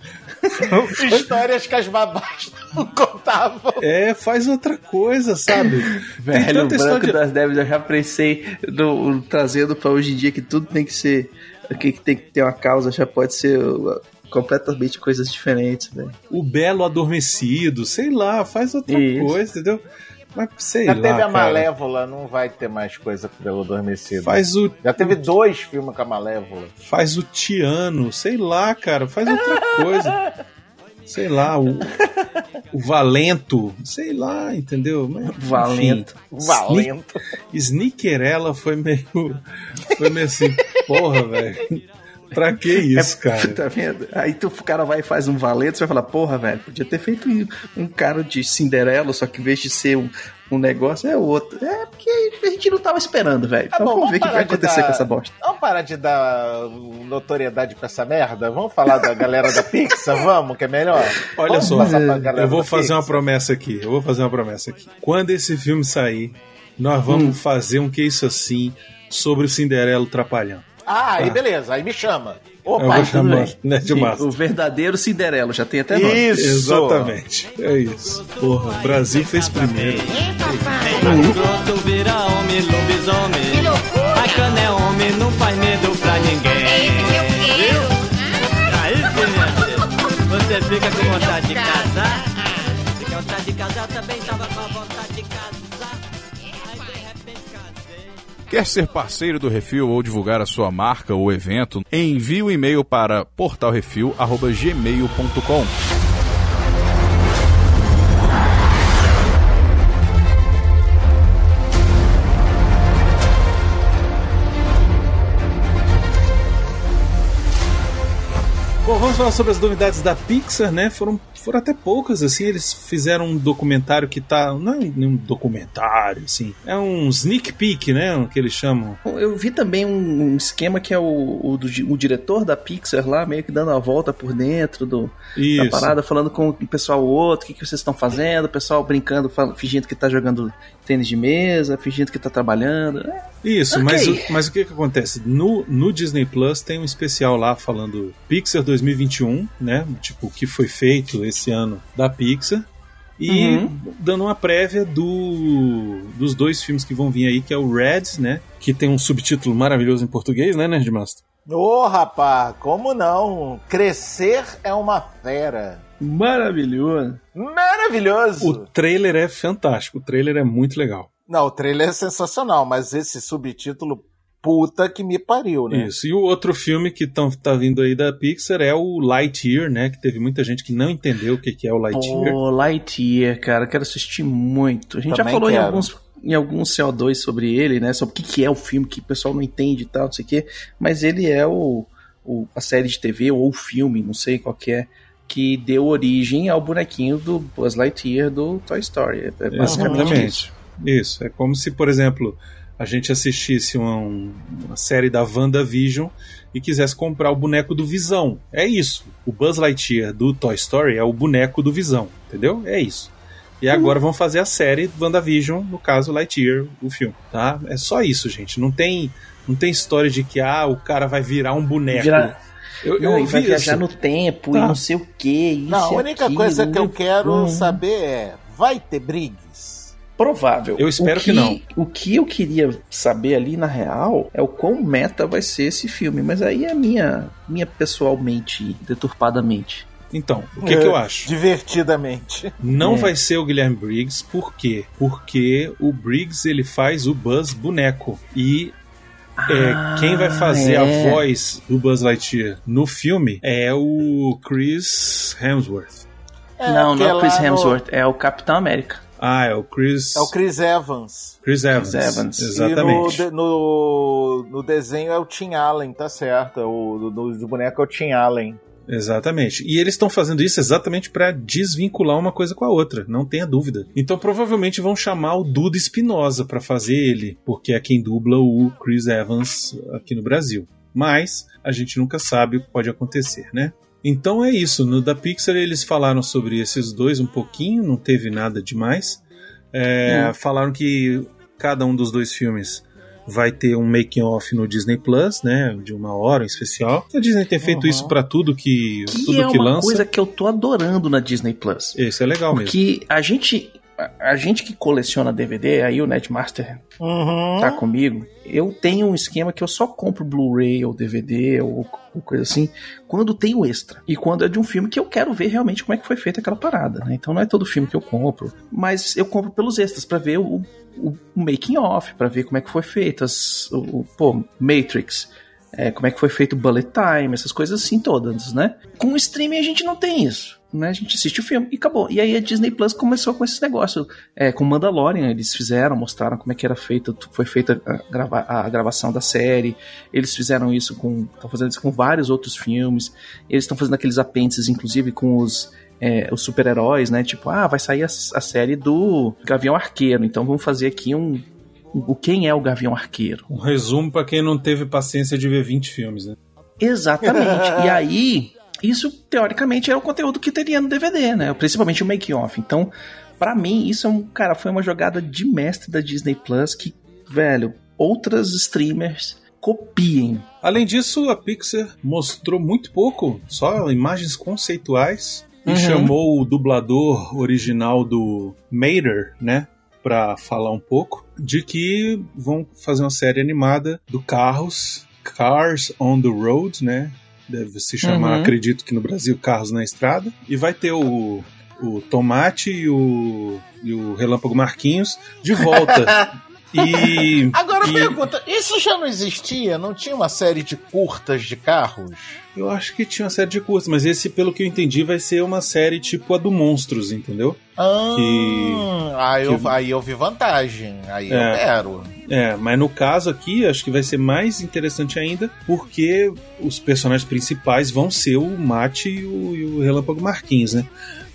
Histórias que as babás não contavam. É, faz outra coisa, sabe? Velho, o Branco de- das Neves eu já pensei no, trazendo pra hoje em dia que tudo tem que ser. Que que tem que ter uma causa, já pode ser uh, completamente coisas diferentes, velho. O Belo Adormecido, sei lá, faz outra Isso. coisa, entendeu? Mas sei Já lá. teve a cara. Malévola, não vai ter mais coisa com o Belo Adormecido. Faz o, Já teve dois filmes com a Malévola. faz o Tiano, sei lá, cara, faz outra coisa. Sei lá, o, o Valento, sei lá, entendeu? Mas, enfim, Valento. Valento. Sneakerella foi meio. Foi meio assim, porra, velho. Pra que isso, cara? Tá vendo? Aí tu, o cara vai e faz um valente, você vai falar, porra, velho, podia ter feito um- cara de Cinderela, só que em vez de ser um, um negócio, é outro. É porque a gente não tava esperando, velho. Tá Então bom, vamos ver o que vai acontecer dar- com essa bosta. Vamos parar de dar notoriedade pra essa merda? Vamos falar da galera da Pixar? Vamos, que é melhor? Olha Vamos só, eu vou fazer uma Pixar? promessa aqui. Eu vou fazer uma promessa aqui. Quando esse filme sair, nós vamos Hum. fazer um que isso assim sobre o Cinderelo Trapalhão. Ah, aí Tá. beleza, aí me chama. Eu Opa, vou chamar Master. o verdadeiro Cinderela, já tem até nome. Isso! Exatamente. É isso. Porra, o Brasil fez primeiro. Grosso vira homem, lobisomem. A cana é homem, não faz medo pra ninguém. Viu? Aí sim, minha filha. Você fica com vontade Quer ser parceiro do Refil ou divulgar a sua marca ou evento? Envie o e-mail para portalrefil@gmail.com. vamos falar sobre as novidades da Pixar, né? Foram, foram até poucas, assim. Eles fizeram um documentário que tá. Não é um documentário, assim. É um sneak peek, né? O que eles chamam. Eu vi também um, um esquema que é o, o, do, o diretor da Pixar lá, meio que dando a volta por dentro do, da parada, falando com o pessoal outro, o que, que vocês estão fazendo, o pessoal brincando, fingindo que tá jogando tênis de mesa, fingindo que tá trabalhando. É, Isso, Ok. mas, o, mas o que que acontece? No, no Disney Plus tem um especial lá falando Pixar 2021, né? Tipo, o que foi feito esse ano da Pixar. E Uhum. dando uma prévia do, dos dois filmes que vão vir aí, que é o Red, né? Que tem um subtítulo maravilhoso em português, né, Nerdmaster? Ô, rapaz, como não? Crescer é uma fera. Maravilhoso. Maravilhoso. O trailer é fantástico, o trailer é muito legal. Não, o trailer é sensacional, mas esse subtítulo, puta que me pariu, né? Isso. E o outro filme que tão, tá vindo aí da Pixar é o Lightyear, né? Que teve muita gente que não entendeu o que, que é o Lightyear. Pô, Lightyear, cara, quero assistir muito. A gente já Também falou em quero. alguns, em alguns CO2 sobre ele, né? Sobre o que, que é o filme, que o pessoal não entende e tal, não sei o quê. Mas ele é o, o- a série de TV ou o filme, não sei qual que é, que deu origem ao bonequinho do Buzz Lightyear do Toy Story. É basicamente isso. Isso. É como se, por exemplo, a gente assistisse uma, uma série da WandaVision e quisesse comprar o boneco do Visão. É isso. O Buzz Lightyear do Toy Story é o boneco do Visão, entendeu? É isso. E agora vão fazer a série WandaVision, no caso Lightyear, o filme, tá? É só isso, gente. Não tem, não tem história de que ah, o cara vai virar um boneco. Vira- Eu, eu Não, e ouvi vai viajar isso. no tempo Tá. e não sei o que. Não, a única coisa que eu quero saber é: vai ter Briggs? Provável. Eu espero O que não. O que eu queria saber ali, na real, é o quão meta vai ser esse filme. Mas aí é minha, minha pessoalmente, deturpadamente. Então, o que, que eu É, acho? Divertidamente. Não É. vai ser o Guilherme Briggs, por quê? Porque o Briggs ele faz o Buzz boneco. E é, quem vai fazer é. a voz do Buzz Lightyear no filme é o Chris Hemsworth. não, porque não é o Chris lá no- Hemsworth, é o Capitão América. Ah, é o Chris. É o Chris Evans. Chris Evans. Chris Evans. Exatamente. E no, de- no, no desenho é o Tim Allen, tá certo. é O do boneco é o Tim Allen. Exatamente. E eles estão fazendo isso exatamente para desvincular uma coisa com a outra, não tenha dúvida. Então provavelmente vão chamar o Duda Espinosa para fazer ele, porque é quem dubla o Chris Evans aqui no Brasil. Mas a gente nunca sabe o que pode acontecer, né? Então é isso. No da Pixar eles falaram sobre esses dois um pouquinho, não teve nada demais. É, Falaram que cada um dos dois filmes vai ter um making off no Disney Plus, né, de uma hora em especial. A Disney tem feito Uhum. isso pra tudo que Que tudo é que uma lança. coisa que eu tô adorando na Disney Plus. Esse é legal mesmo. Porque a gente. A, gente que coleciona DVD, aí o Netmaster Uhum. tá comigo. Eu tenho um esquema que eu só compro Blu-ray ou DVD ou, ou coisa assim quando tem o extra. E quando é de um filme que eu quero ver realmente como é que foi feita aquela parada, né? Então não é todo filme que eu compro, mas eu compro pelos extras pra ver o, o, making off, pra ver como é que foi feito as, o, o- pô, Matrix. é, como é que foi feito o Bullet Time, essas coisas assim todas, né? Com o streaming a gente não tem isso. Né? A gente assiste o filme e acabou. E aí a Disney Plus começou com esse negócio. É, com Mandalorian, eles fizeram, mostraram como é que era feito, foi feita a, grava- a gravação da série. Eles fizeram isso com. estão fazendo isso com vários outros filmes. Eles estão fazendo aqueles apêndices, inclusive, com os. É, os super-heróis, né? Tipo, ah, vai sair a, a série do Gavião Arqueiro, então vamos fazer aqui um. O quem é o Gavião Arqueiro? Um resumo pra quem não teve paciência de ver 20 filmes, né? Exatamente. e aí, isso teoricamente é o conteúdo que teria no DVD, né? Principalmente o make-off. Então, pra mim, isso é um, cara, foi uma jogada de mestre da Disney Plus que, velho, outras streamers copiem. Além disso, a Pixar mostrou muito pouco, só imagens conceituais e Uhum. chamou o dublador original do Mater, né, Pra falar um pouco de que vão fazer uma série animada do Carros, Cars on the Road, né? Deve se chamar, Uhum. acredito que no Brasil, Carros na Estrada. E vai ter o, o Tomate e o, e o Relâmpago Marquinhos de volta. e Agora e- pergunta: isso já não existia? Não tinha uma série de curtas de carros? Eu acho que tinha uma série de curtas, mas esse, pelo que eu entendi, vai ser uma série tipo a do Monstros, entendeu? Ah, Que- aí, eu, que- aí eu vi vantagem. Aí eu É. quero. É, mas no caso aqui, acho que vai ser mais interessante ainda, porque os personagens principais vão ser o Mate e o, e o Relâmpago Marquinhos, né?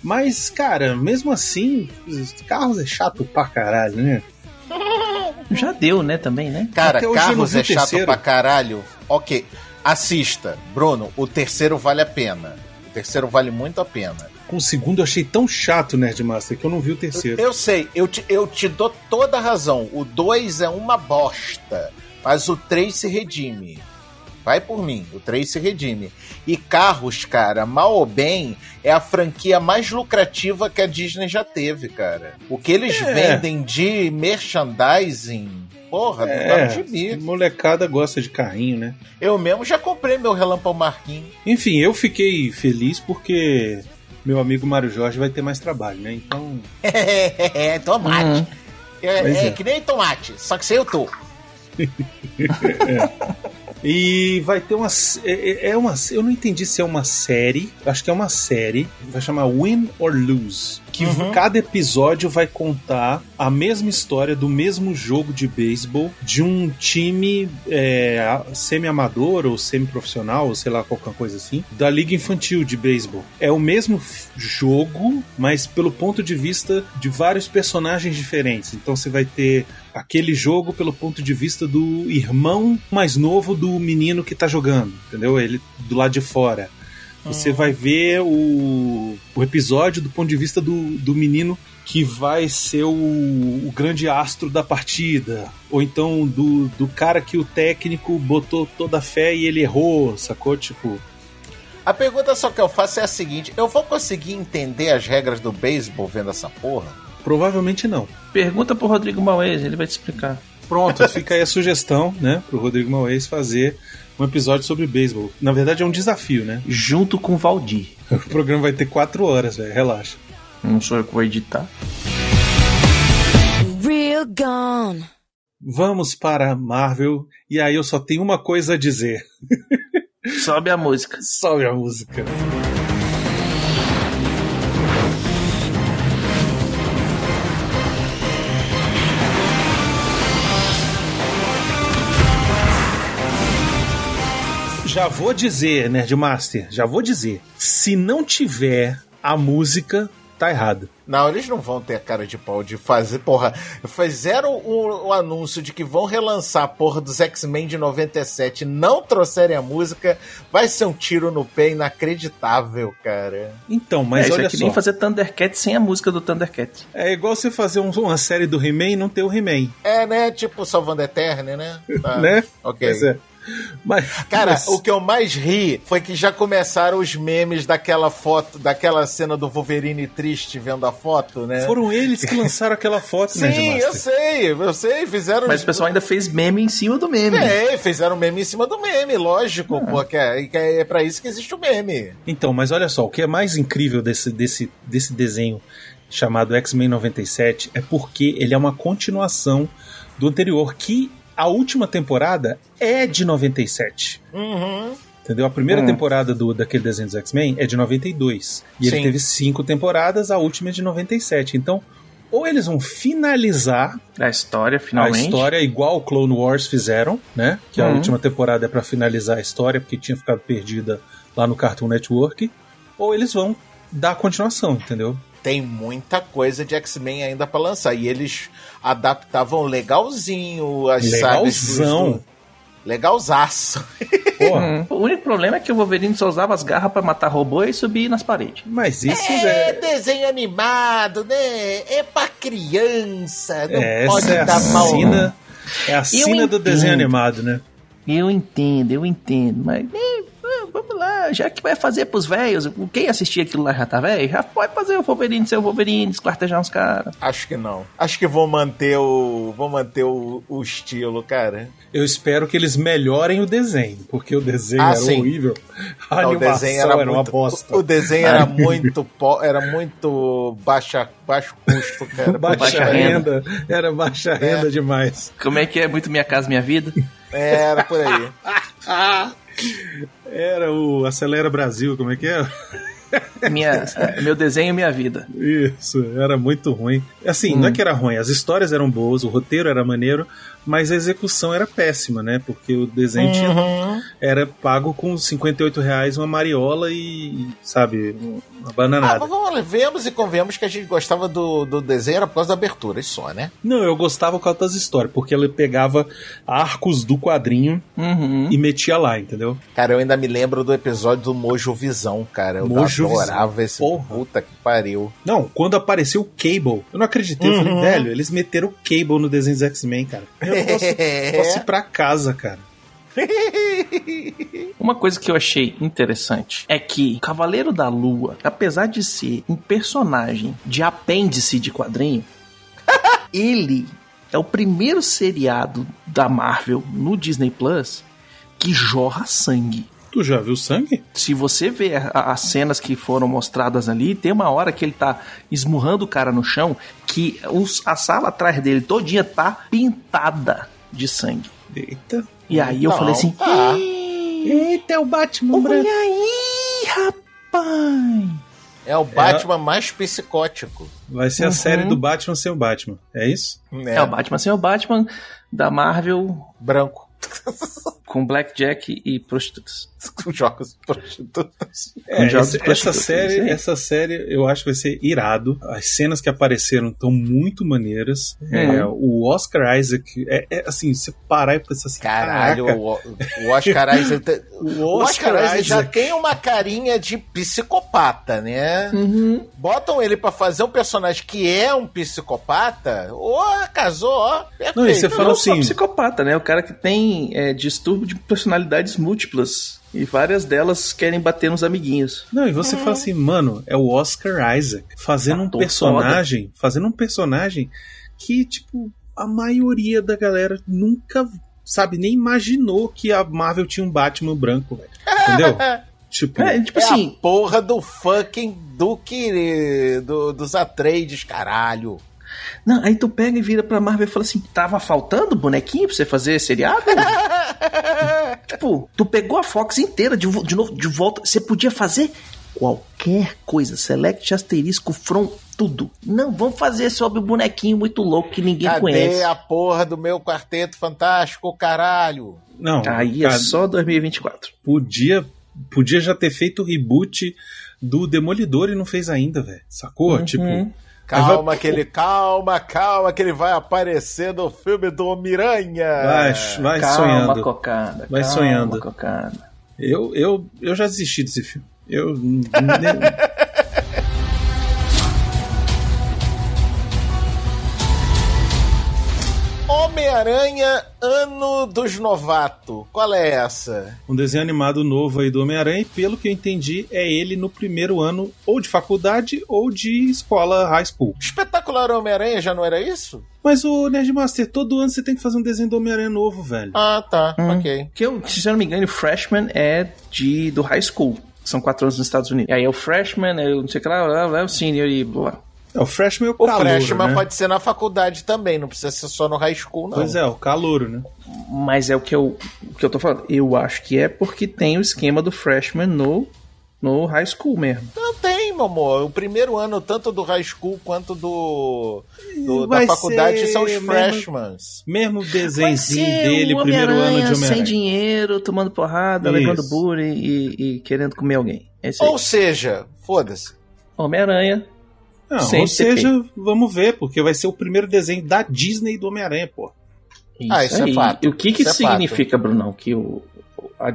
Mas, cara, mesmo assim, os carros é chato pra caralho, né? Já deu, né, também, né? Cara, Até eu não carros é chato terceiro. pra caralho. Ok, assista. Bruno, o terceiro vale a pena. O terceiro vale muito a pena. Com o segundo eu achei tão chato, Nerdmaster, que eu não vi o terceiro. Eu sei, eu te, eu te dou toda a razão. O 2 é uma bosta, mas o 3 se redime. Vai por mim, o 3 se redime. E Carros, cara, mal ou bem, é a franquia mais lucrativa que a Disney já teve, cara. O que eles É. vendem de merchandising porra, É, Dado Gibi. molecada gosta de carrinho, né? Eu mesmo já comprei meu Relâmpago Marquinhos. Enfim, eu fiquei feliz porque meu amigo Mário Jorge vai ter mais trabalho, né? Então, É, tomate. É, Pois é é. que nem tomate, só que sem eu tô. E vai ter uma. É, é uma. Eu não entendi se é uma série. Acho que é uma série. Vai chamar Win or Lose. Que Uhum. cada episódio vai contar a mesma história do mesmo jogo de beisebol de um time é, semi-amador ou semi-profissional, ou sei lá, qualquer coisa assim, da Liga Infantil de Beisebol. É o mesmo jogo, mas pelo ponto de vista de vários personagens diferentes. Então você vai ter aquele jogo pelo ponto de vista do irmão mais novo do menino que tá jogando, entendeu? Ele do lado de fora. Você vai ver o, o episódio do ponto de vista do, do menino que vai ser o, o grande astro da partida. Ou então do, do cara que o técnico botou toda a fé e ele errou, sacou? Tipo, A pergunta só que eu faço é a seguinte: eu vou conseguir entender as regras do beisebol vendo essa porra? Provavelmente não. Pergunta pro Rodrigo Mauez, ele vai te explicar. Pronto, fica aí a sugestão, né, pro Rodrigo Mauês fazer um episódio sobre beisebol. Na verdade é um desafio, né? Junto com o Valdir. O programa vai ter quatro horas, velho, relaxa. Não sou eu que vou editar. Real gone. Vamos para Marvel, e aí eu só tenho uma coisa a dizer. Sobe a música. Sobe a música. Já vou dizer, Nerdmaster, já vou dizer. Se não tiver a música, tá errado. Não, eles não vão ter a cara de pau de fazer, porra. Fizeram o, o anúncio de que vão relançar a porra dos X-Men de 97 não trouxerem a música, vai ser um tiro no pé inacreditável, cara. Então, mas é, isso olha é que só. nem fazer Thundercat sem a música do Thundercat. É igual você fazer um- uma série do He-Man e não ter o He-Man, É, né? Tipo Salvando Eterne, né? Tá. né? Ok. Pois é. Mas, Cara, mas- o que eu mais ri foi que já começaram os memes daquela foto, daquela cena do Wolverine triste vendo a foto, né? foram eles que lançaram aquela foto, Sim, Nerdmaster. eu sei, eu sei, fizeram. Mas o pessoal ainda fez meme em cima do meme. É, fizeram meme em cima do meme, lógico, pô, que é, que é pra isso que existe o meme. Então, mas olha só, o que é mais incrível desse, desse, desse desenho chamado X-Men 97 é porque ele é uma continuação do anterior, que a última temporada é de 97. Uhum. Entendeu? A primeira Hum. temporada do, daquele desenho dos X-Men é de 92. E ele Sim. teve cinco temporadas, a última é de 97. Então, ou eles vão finalizar A história, finalmente. a história igual o Clone Wars fizeram, né? Que a Uhum. última temporada é pra finalizar a história, porque tinha ficado perdida lá no Cartoon Network. Ou eles vão dar continuação, entendeu? Tem muita coisa de X-Men ainda pra lançar. E eles adaptavam legalzinho as Legalzão. Legalzaço. Porra. Hum. O único problema é que o Wolverine só usava as garras pra matar robô e subir nas paredes. Mas isso É é. desenho animado, né? É pra criança. Não é pode essa é a dar mal. sina. É a sina do desenho animado, né? Eu entendo, eu entendo, mas eh, vamos lá, já que vai fazer pros velhos, quem assistia aquilo lá já tá velho, já pode fazer o Wolverine ser o Wolverine, esquartejar uns caras. Acho que não. Acho que vão manter o. Vão manter o, o estilo, cara. Eu espero que eles melhorem o desenho, porque o desenho Ah, era sim. horrível. A Não, animação era, uma bosta. O desenho era muito po- era muito baixa, baixo custo, cara. Baixa, baixa renda. Era baixa renda demais. Como é que é muito Minha Casa Minha Vida? É, era por aí. Era o Acelera Brasil, como é que é? Minha, meu desenho Minha Vida. Isso, era muito ruim. Assim, não é que era ruim, as histórias eram boas, o roteiro era maneiro, mas a execução era péssima, né? Porque o desenho tinha- Uhum. era pago com 58 reais uma mariola e, sabe, Ah, bananada. mas vamos lá, vemos e convenhamos que a gente gostava do, do desenho era por causa da abertura, isso só, né? Não, eu gostava por causa das histórias, porque ela pegava arcos do quadrinho Uhum. e metia lá, entendeu? Cara, eu ainda me lembro do episódio do Mojo Visão, cara. Eu Mojo adorava Visão. esse Porra. puta que pariu. Não, quando apareceu o Cable, eu não acreditei. Eu Uhum. falei, velho, eles meteram o Cable no desenho dos X-Men, cara. Eu posso, posso ir pra casa, cara. Uma coisa que eu achei interessante é que Cavaleiro da Lua, apesar de ser um personagem de apêndice de quadrinho, ele é o primeiro seriado da Marvel no Disney Plus que jorra sangue. Tu já viu sangue? Se você ver as cenas que foram mostradas ali, tem uma hora que ele tá esmurrando o cara no chão que os- a sala atrás dele todinha tá pintada de sangue. Eita. E aí eu Não, falei assim: tá. Eita, é o Batman Olha branco. aí, rapaz! É o Batman mais psicótico. Vai ser a Uhum. série do Batman sem o Batman. É isso? Né? É o Batman sem o Batman da Marvel branco. com Blackjack e prostitutas. Com jogos prostitutas. É, jogos esse- de prostituta, essa série, aí. essa série eu acho que vai ser irado. As cenas que apareceram estão muito maneiras. É, Uhum. o Oscar Isaac, é, é, assim, você parar e pensar assim, Caralho, o, o Oscar Isaac. o O Oscar Isaac já tem uma carinha de psicopata, né? Uhum. Botam ele pra fazer um personagem que é um psicopata, ô, casou, ó, perfeito. Não, e você fala não só assim- psicopata, né? O cara que tem é, de personalidades múltiplas. E várias delas querem bater nos amiguinhos. Não, e você fala assim, mano, é o Oscar Isaac fazendo um Ator personagem, fazendo um personagem que, tipo, a maioria da galera nunca, sabe, nem imaginou que a Marvel tinha um Batman branco, velho. Entendeu? tipo, É, tipo É assim, a porra do fucking Duke do, dos Atreides, caralho. Não, aí tu pega e vira pra Marvel e fala assim: tava faltando bonequinho pra você fazer seriado? tipo, tu pegou a Fox inteira de, de novo, de volta. Você podia fazer qualquer coisa. Select asterisco from tudo. Não, vamos fazer sobre o bonequinho muito louco que ninguém Cadê conhece. a porra do meu quarteto fantástico, caralho? não, Aí é só 2024. podia, podia já ter feito o reboot do Demolidor e não fez ainda, velho. Sacou? Uhum. Tipo, Calma que ele, calma, calma que ele vai aparecer no filme do Miranha. vai, vai calma, sonhando. cocada. Vai calma, sonhando. cocada. Eu, eu, eu já desisti desse filme. Eu. nem- Homem-Aranha, ano dos novatos. Qual é essa? um desenho animado novo aí do Homem-Aranha, e pelo que eu entendi, é ele no primeiro ano ou de faculdade ou de escola high school. Espetacular Homem-Aranha já não era isso? Mas o Nerdmaster, todo ano você tem que fazer um desenho do Homem-Aranha novo, velho. Ah, tá, Hum. ok. Que eu, se eu não me engano, o freshman é de do high school. São quatro anos nos Estados Unidos. E aí é o freshman, é o não sei o que lá, lá, lá, é o senior e blá. É, o freshman é o O calouro, freshman né? pode ser na faculdade também, não precisa ser só no high school, não. Pois é, o calouro, né? Mas é o que eu, o que eu tô falando. Eu acho que é porque tem o esquema do freshman no, no high school mesmo. Não tem, meu amor. O primeiro ano, tanto do high school quanto do, do- da faculdade, são os freshmen. Mesmo desenhozinho dele, o primeiro ano de Homem-Aranha sem dinheiro, tomando porrada, Isso. levando bullying e, e querendo comer alguém. É isso aí. Ou seja, foda-se. Homem-Aranha. Não, Sem ou seja, vamos ver, porque vai ser o primeiro desenho da Disney do Homem-Aranha, pô. Ah, isso é aí. fato. E o que que Isso é significa, Brunão? Que o, a,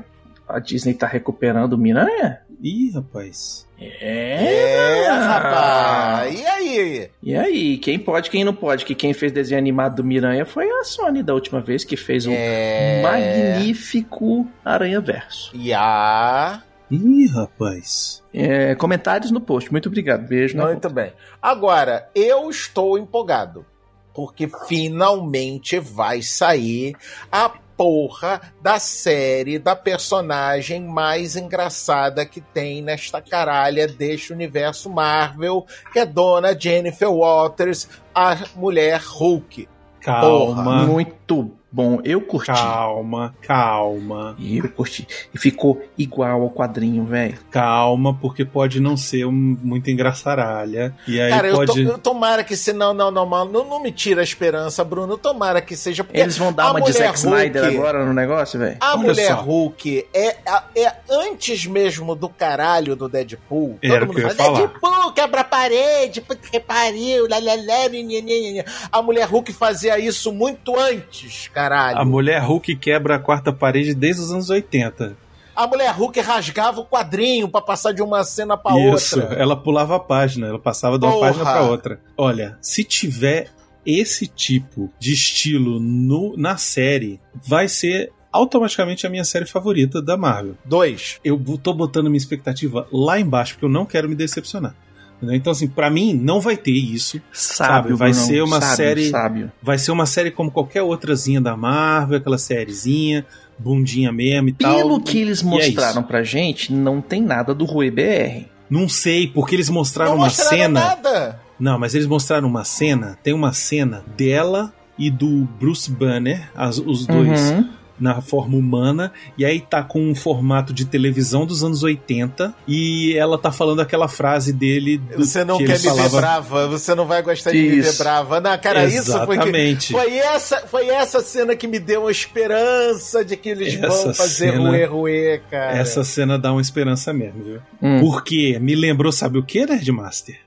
a Disney tá recuperando o Miranha? Ih, rapaz. É, É, rapaz. E aí? E aí, quem pode, quem não pode? Que quem fez desenho animado do Miranha foi a Sony da última vez, que fez o É. magnífico Aranha Verso. Ya. Ih, rapaz. É, comentários no post. Muito obrigado. Beijo na Muito bem. Agora, eu estou empolgado. Porque finalmente vai sair a porra da série da personagem mais engraçada que tem nesta caralha deste universo Marvel, que é Dona Jennifer Walters, a mulher Hulk. Calma. Muito bom. Eu curti. Calma, calma, E eu curti. E ficou igual ao quadrinho, velho. calma, porque pode não ser um, muito engraçaralha. E aí Cara, eu, pode. to- eu tomara que se não, não, não, não, não me tira a esperança, Bruno. Tomara que seja porque Eles vão dar a uma de mulher Zack Snyder Hulk- agora no negócio, velho? A Olha mulher só. Hulk é, é antes mesmo do caralho do Deadpool. Era o que eu ia falar. Deadpool, quebra a parede, puta que pariu, lá, lá, lá, nhe, nhe, nhe, nhe. A mulher Hulk fazia isso muito antes, caralho. A mulher Hulk quebra a quarta parede desde os anos 80. A mulher Hulk rasgava o quadrinho pra passar de uma cena pra Isso, outra. ela pulava a página, ela passava de uma Porra. página pra outra. Olha, se tiver esse tipo de estilo no, na série, vai ser automaticamente a minha série favorita da Marvel. Dois. Eu tô botando minha expectativa lá embaixo, porque eu não quero me decepcionar. Entendeu? Então, assim, pra mim, não vai ter isso. Sábio, vai Brunão, ser uma sábio, série. sábio. Vai ser uma série como qualquer outrazinha da Marvel, aquela sériezinha, bundinha mesmo e tal. Pelo que eles é mostraram isso. pra gente, não tem nada do Rui BR. Não sei, porque eles mostraram Não uma mostraram cena. nada. Não, mas eles mostraram uma cena. Tem uma cena dela e do Bruce Banner, as- os dois Uhum. Na forma humana, e aí tá com um formato de televisão dos anos 80, e ela tá falando aquela frase dele. do- Você não que quer me ver falava- brava, você não vai gostar de me ver Isso. brava. Não, cara, isso foi, que, Exatamente. foi, essa, foi essa cena que me deu a esperança de que eles Essa vão fazer cena- ruê, ruê, cara. Essa cena dá uma esperança mesmo, viu? Hum. Porque me lembrou, sabe o que, Nerdmaster?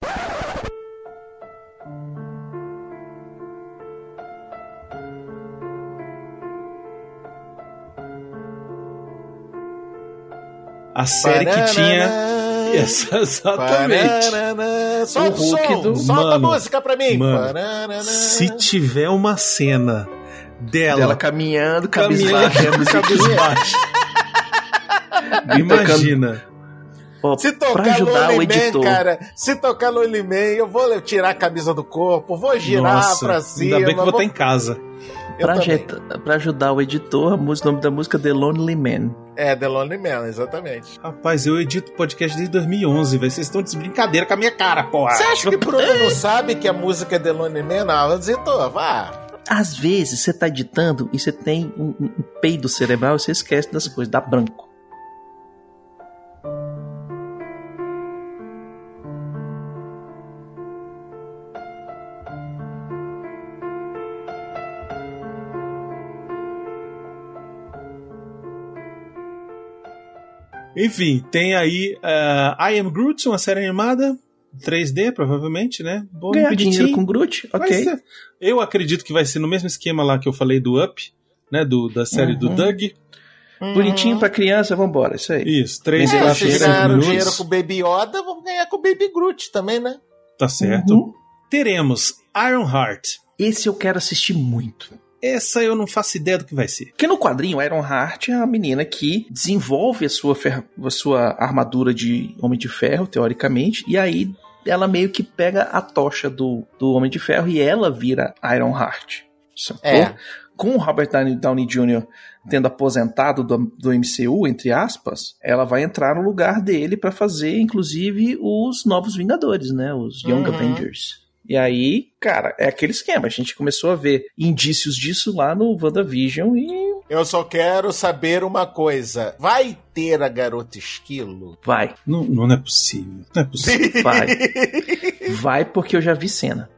A série que tinha. Essa, exatamente. Pararana. Solta O Hulk som, do- solta a Mano, música pra mim. mano. Se tiver uma cena dela, Ela caminhando, caminhando, cabisbaixa, a cabisbaixa. Imagina. Ó, Se pra tocar ajudar o Lonely Man, editor. cara, se tocar Lonely Man, eu vou tirar a camisa do corpo, vou girar Nossa, pra cima. ainda bem que eu vou vou- estar em casa. Pra, ajeta- pra ajudar o editor, a música- o nome da música é The Lonely Man. É, The Lonely Man, exatamente. Rapaz, eu edito podcast desde 2011, velho. Vocês estão de brincadeira com a minha cara, porra. Você acha que o Bruno não sabe que a música é The Lonely Man? Não, Zito, vá. Às vezes você tá editando e você tem um, um- um peido cerebral e você esquece das coisas, dá branco. Enfim, tem aí uh, I Am Groot, uma série animada, 3D, provavelmente, né? Bom, Ganhar dinheiro com Groot, ok. ser. Eu acredito que vai ser no mesmo esquema lá que eu falei do Up, né? Do, da série do Uhum. Doug. Bonitinho pra criança, vambora, isso aí. Isso, 3 É, vocês 5 ganharam dinheiro minutos. com o Baby Yoda, vamos ganhar com o Baby Groot também, né? Tá certo. Uhum. Teremos Iron Heart. Esse eu quero assistir muito. Essa eu não faço ideia do que vai ser. Porque no quadrinho, Iron Heart é a menina que desenvolve a sua, fer- a sua armadura de Homem de Ferro, teoricamente, e aí ela meio que pega a tocha do, do Homem de Ferro e ela vira Iron Heart. Sacou? É. Com o Robert Downey, Downey Jr. tendo aposentado do, do MCU, entre aspas, ela vai entrar no lugar dele pra fazer, inclusive, os Novos Vingadores, né? Os Young Uhum. Avengers. E aí, cara, é aquele esquema. A gente começou a ver indícios disso lá no WandaVision e Eu só quero saber uma coisa. Vai ter a garota esquilo? vai, Não, não é possível. Não é possível. vai. vai porque eu já vi cena.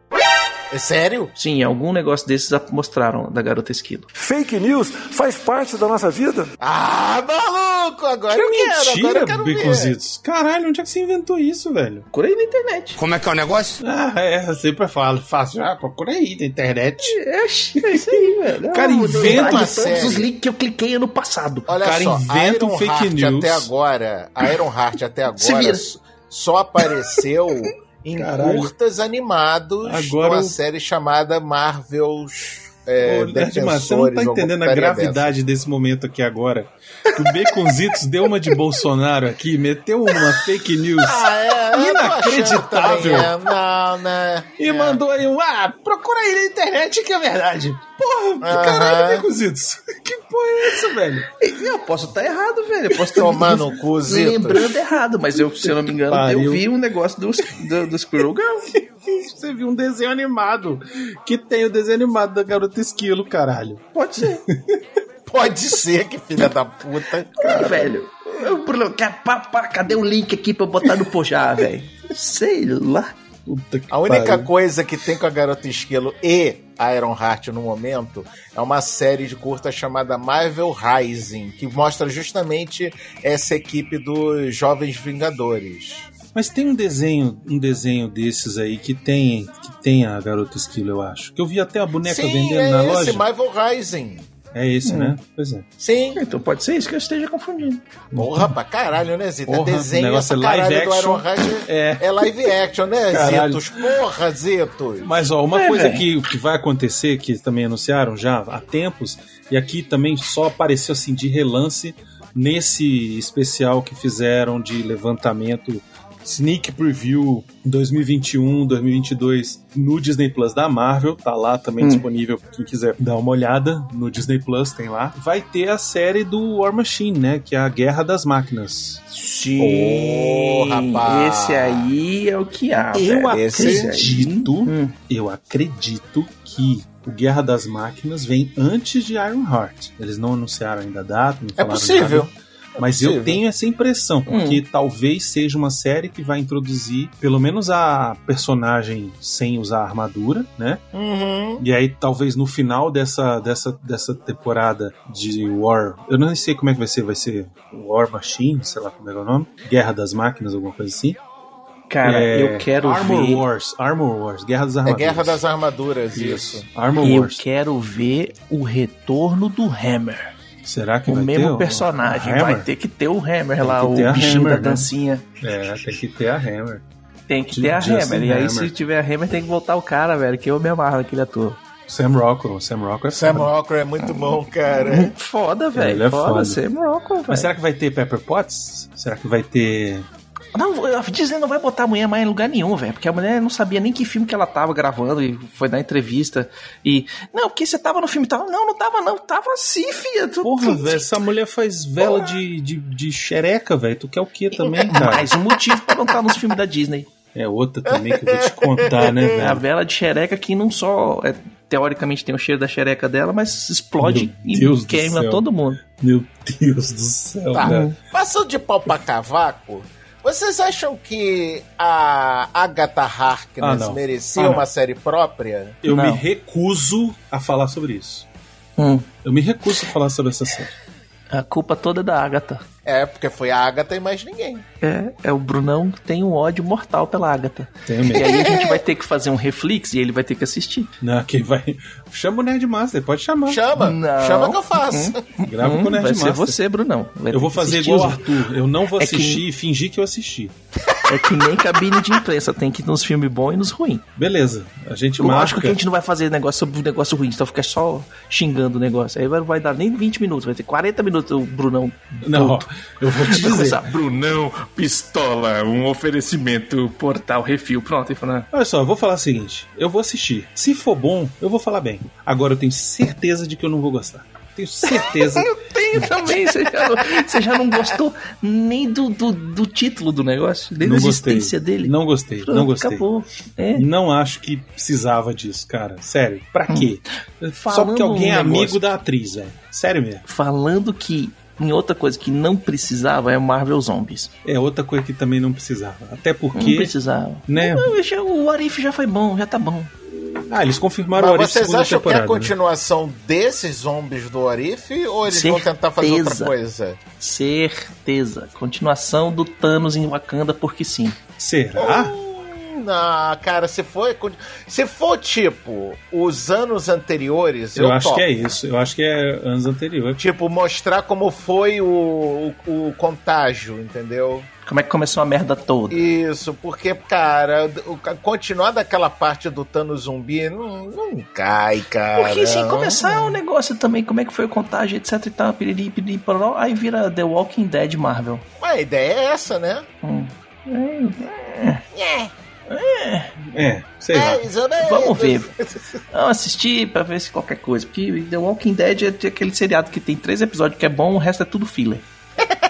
É sério? Sim, algum negócio desses mostraram da garota esquilo. Fake news faz parte da nossa vida. Ah, maluco! Agora eu quero, agora Mentira, eu quero ver. Caralho, onde é que você inventou isso, velho? Procura aí na internet. Como é que é o negócio? Ah, é, eu sempre falo. Fácil. Ah, procura aí na internet. É, é isso aí, velho. Cara, Ah, inventa de uma todos série. os links que eu cliquei ano passado. Olha cara só, inventa um Iron fake Heart news. até agora, Iron Heart até agora só apareceu em Caralho. curtas animados Agora numa eu- série chamada Marvel's é, Ô, Nerdmar, você não tá entendendo a gravidade desse momento aqui agora. O Baconzitos deu uma de Bolsonaro aqui, meteu uma fake news dessa. Ah, é, Inacreditável. também, é, não, né? e É. mandou aí um, ah, procura aí na internet que é verdade. Porra, Aham. caralho, Baconzitos. Que porra é essa, velho? Eu posso estar errado, velho. Eu posso estar Tomar no cu, Zito. lembrando errado, mas eu, se eu não me engano, Pariu. eu vi um negócio do, do, do Squirrel Girl. Você viu um desenho animado que tem o desenho animado da garota esquilo, caralho. Pode ser. Pode ser que filha da puta. Cara, velho. Eu, Bruno, quer- pá, pá, cadê o link aqui pra eu botar no Pojá, velho? Sei lá. Puta que A única pariu. coisa que tem com a Garota Esquilo e a Iron Heart no momento é uma série de curta chamada Marvel Rising, que mostra justamente essa equipe dos Jovens Vingadores. Mas tem um desenho, um desenho desses aí que tem, que tem a garota esquilo, eu acho. Que eu vi até a boneca Sim, vendendo é na esse, loja. Marvel Rising. É esse, Hum. né? Pois é. Sim. Então pode ser isso que eu esteja confundindo. Porra, pra caralho, né, Zito? Porra, é desenho o negócio essa é live caralho do action. É. É live action, né, Caralho. Zitos? Porra, Zitos. Mas ó, uma É, coisa que, que vai acontecer, que também anunciaram já há tempos, e aqui também só apareceu assim de relance nesse especial que fizeram de levantamento sneak preview 2021, 2022 no Disney Plus da Marvel, tá lá também Hum. disponível pra quem quiser dar uma olhada no Disney Plus, tem lá. Vai ter a série do War Machine, né, que é a Guerra das Máquinas. Sim, Ô, rapaz. esse aí é o que há. eu velho. Aí- acredito, Hum. eu acredito que o Guerra das Máquinas vem antes de Ironheart. Eles não anunciaram ainda a data, não É falaram possível. nada. Mas eu tenho essa impressão, porque Hum. talvez seja uma série que vai introduzir pelo menos a personagem sem usar armadura, né? Uhum. E aí talvez no final dessa, dessa, dessa temporada de War, eu não sei como é que vai ser, vai ser War Machine, sei lá como é que é o nome, Guerra das Máquinas, alguma coisa assim. Cara, É, eu quero Armor ver. Wars, Armor Wars, Guerra das É Armaduras. Guerra das Armaduras, isso. Armor Eu Wars. quero ver o retorno do Hammer. Será que O vai ter mesmo o- personagem. Vai ter que ter o Hammer Tem lá, o ter bichinho Hammer, da né? dancinha. É, tem que ter a Hammer. Tem que ter a Justin Hammer. E aí, Hammer. se tiver a Hammer, tem que voltar o cara, velho. Que eu me amarro naquele ator. Sam Rockwell, Sam Rockwell é Sam foda. Rockwell é muito bom, cara. Foda, velho. Ele é foda, foda. Sam Rockwell, velho. Mas será que vai ter Pepper Potts? Será que vai ter Não, a Disney não vai botar a mulher mais em lugar nenhum, velho. Porque a mulher não sabia nem que filme que ela tava gravando e foi dar entrevista. E. Não, porque você tava no filme e tal. Não, não tava, não. Tava assim, filha. Tu, Porra, tu- velho, essa mulher faz vela de, de, de xereca, velho. Tu quer o quê também, cara? Mais um motivo pra não estar nos filmes da Disney. É outra também que eu vou te contar, né, É a velho? vela de xereca que não só é, teoricamente tem o cheiro da xereca dela, mas explode Meu e queima todo mundo. Meu Deus do céu, Tá. velho. Passando de pau pra cavaco, vocês acham que a Agatha Harkness Ah, merecia Ah, uma série própria? Eu Não. me recuso a falar sobre isso. Hum, Eu me recuso a falar sobre essa série. a culpa toda é da Agatha. É, porque foi a Agatha e mais ninguém. É, é o Brunão que tem um ódio mortal pela Agatha. Tenho E medo. aí a gente vai ter que fazer um reflex e ele vai ter que assistir. Não, quem vai. Chama o Nerdmaster, pode chamar. Chama, Não. chama que eu faço. Grava Hum, com o vai Nerdmaster. ser você, Brunão. Vai Eu vou que fazer igual o Arthur. Eu não vou É que- assistir e fingir que eu assisti. É que nem cabine de imprensa, tem que ir nos filmes bons e nos ruins. Beleza. A gente Lógico marca. que a gente não vai fazer negócio sobre o negócio ruim, então fica só xingando o negócio. Aí vai, vai dar nem 20 minutos, vai ter 40 minutos o Brunão. Não, eu vou te dizer. começar, Brunão, pistola, um oferecimento, portal, refil. Pronto, e falando. Olha só, eu vou falar o seguinte: eu vou assistir. Se for bom, eu vou falar bem. Agora eu tenho certeza de que eu não vou gostar. Tenho certeza. Eu tenho também, você já, não- você já não gostou nem do, do, do título do negócio, nem não da gostei. existência dele. Não gostei, Pronto, não gostei. Acabou. É. Não acho que precisava disso, cara. Sério, pra quê? Só Hum. Porque alguém é amigo da atriz, velho. Sério mesmo. Falando que em outra coisa que não precisava é Marvel Zombies. É outra coisa que também não precisava. Até Não porque. precisava. Né? Não, o Arif já foi bom, já tá bom. Ah, eles confirmaram o Mas Arif vocês acham que é a né? continuação desses zombies do Arif ou eles vão tentar fazer outra Certeza. coisa? Certeza. Continuação do Thanos em Wakanda, porque sim. Será? Hum, Não, cara, se for, se for tipo os anos anteriores, eu, Eu acho topo. que é isso. Eu acho que é anos anteriores. Tipo, mostrar como foi o, o, o contágio, entendeu? Como é que começou a merda toda? Isso, porque, cara, o- continuar daquela parte do Thanos zumbi não, não cai, cara. Porque se começar o negócio também, como é que foi o contágio, etc e tal, piriri, piriri, pororó, aí vira The Walking Dead Marvel. Mas a ideia é essa, né? Hum. É, sei lá. mais ou menos. Vamos ver. Vamos assistir pra ver se qualquer coisa. Porque The Walking Dead é aquele seriado que tem três episódios que é bom, o resto é tudo filler.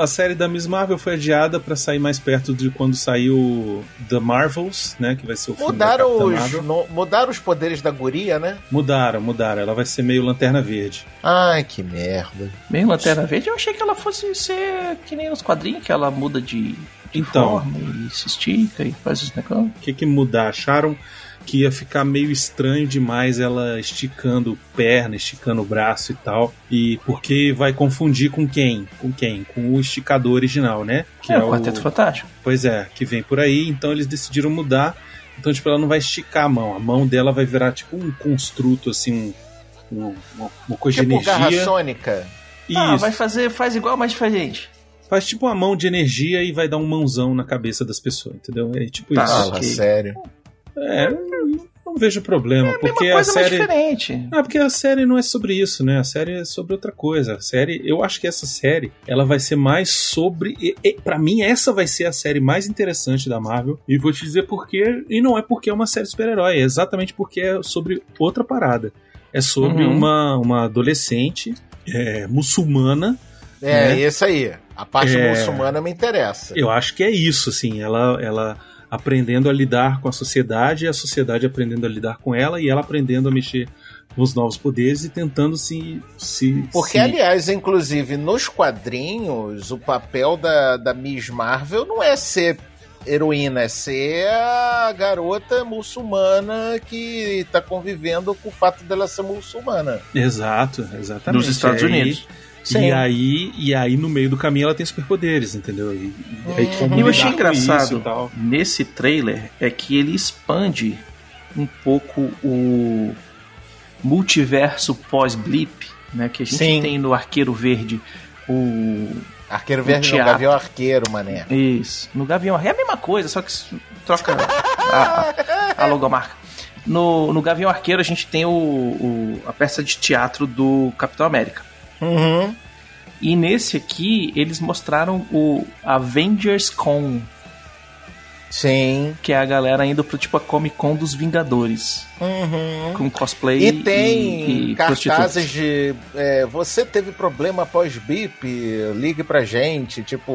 A série da Miss Marvel foi adiada pra sair mais perto de quando saiu The Marvels, né? Que vai ser o filme da Mudaram os, no- mudaram os poderes da guria, né? Mudaram, mudaram. Ela vai ser meio lanterna verde. Ai, que merda. Meio Lanterna Verde, eu achei que ela fosse ser que nem nos quadrinhos, que ela muda de Então. forma e se estica e faz os negócios. O que que mudar? Acharam que ia ficar meio estranho demais ela esticando perna, esticando o braço e tal. E porque vai confundir com quem? Com quem? Com o esticador original, né? Que É, o Quarteto Fantástico. Pois é, que vem por aí. Então eles decidiram mudar. Então, tipo, ela não vai esticar a mão. A mão dela vai virar tipo um construto, assim, um, um- uma, uma coisa Tipo de garra energia. sônica. Ah, Isso. vai fazer, faz igual, mas diferente. Faz tipo uma mão de energia e vai dar um mãozão na cabeça das pessoas, entendeu? É tipo Tá, isso. Fala ok. sério. É, não, vejo problema, porque a coisa, mas série. diferente. Ah, porque a série não é sobre isso, né? A série é sobre outra coisa. A série, eu acho que essa série, ela vai ser mais sobre. E, e, para mim, essa vai ser a série mais interessante da Marvel. E vou te dizer por quê. E não é porque é uma série super-herói, é exatamente porque é sobre outra parada. É sobre Uhum. uma, uma adolescente é, muçulmana. É, né? isso aí. A parte É. muçulmana me interessa. Eu acho que é isso, assim. Ela, ela aprendendo a lidar com a sociedade, e a sociedade aprendendo a lidar com ela, e ela aprendendo a mexer com os novos poderes e tentando se. se Porque, se... aliás, inclusive, nos quadrinhos, o papel da, da Miss Marvel não é ser heroína, é ser a garota muçulmana que tá convivendo com o fato dela ser muçulmana. Exato, exatamente. Nos Estados aí- Unidos. Sim. E aí, e aí, no meio do caminho, ela tem superpoderes, entendeu? E, e E eu achei engraçado nesse trailer é que ele expande um pouco o multiverso pós-blip, né? Que a gente Sim. tem no Arqueiro Verde o. Arqueiro o Verde não, teatro. Gavião Arqueiro, mané. Isso. No Gavião Arqueiro é a mesma coisa, só que troca a, a, a logomarca. No, no Gavião Arqueiro a gente tem o, o- a peça de teatro do Capitão América. Uhum. E nesse aqui eles mostraram o Avengers Con, Sim. que é a galera indo pro tipo a Comic Con dos Vingadores. Uhum. Com cosplay E tem e, e cartazes de é, você teve problema pós-bip, ligue pra gente, tipo,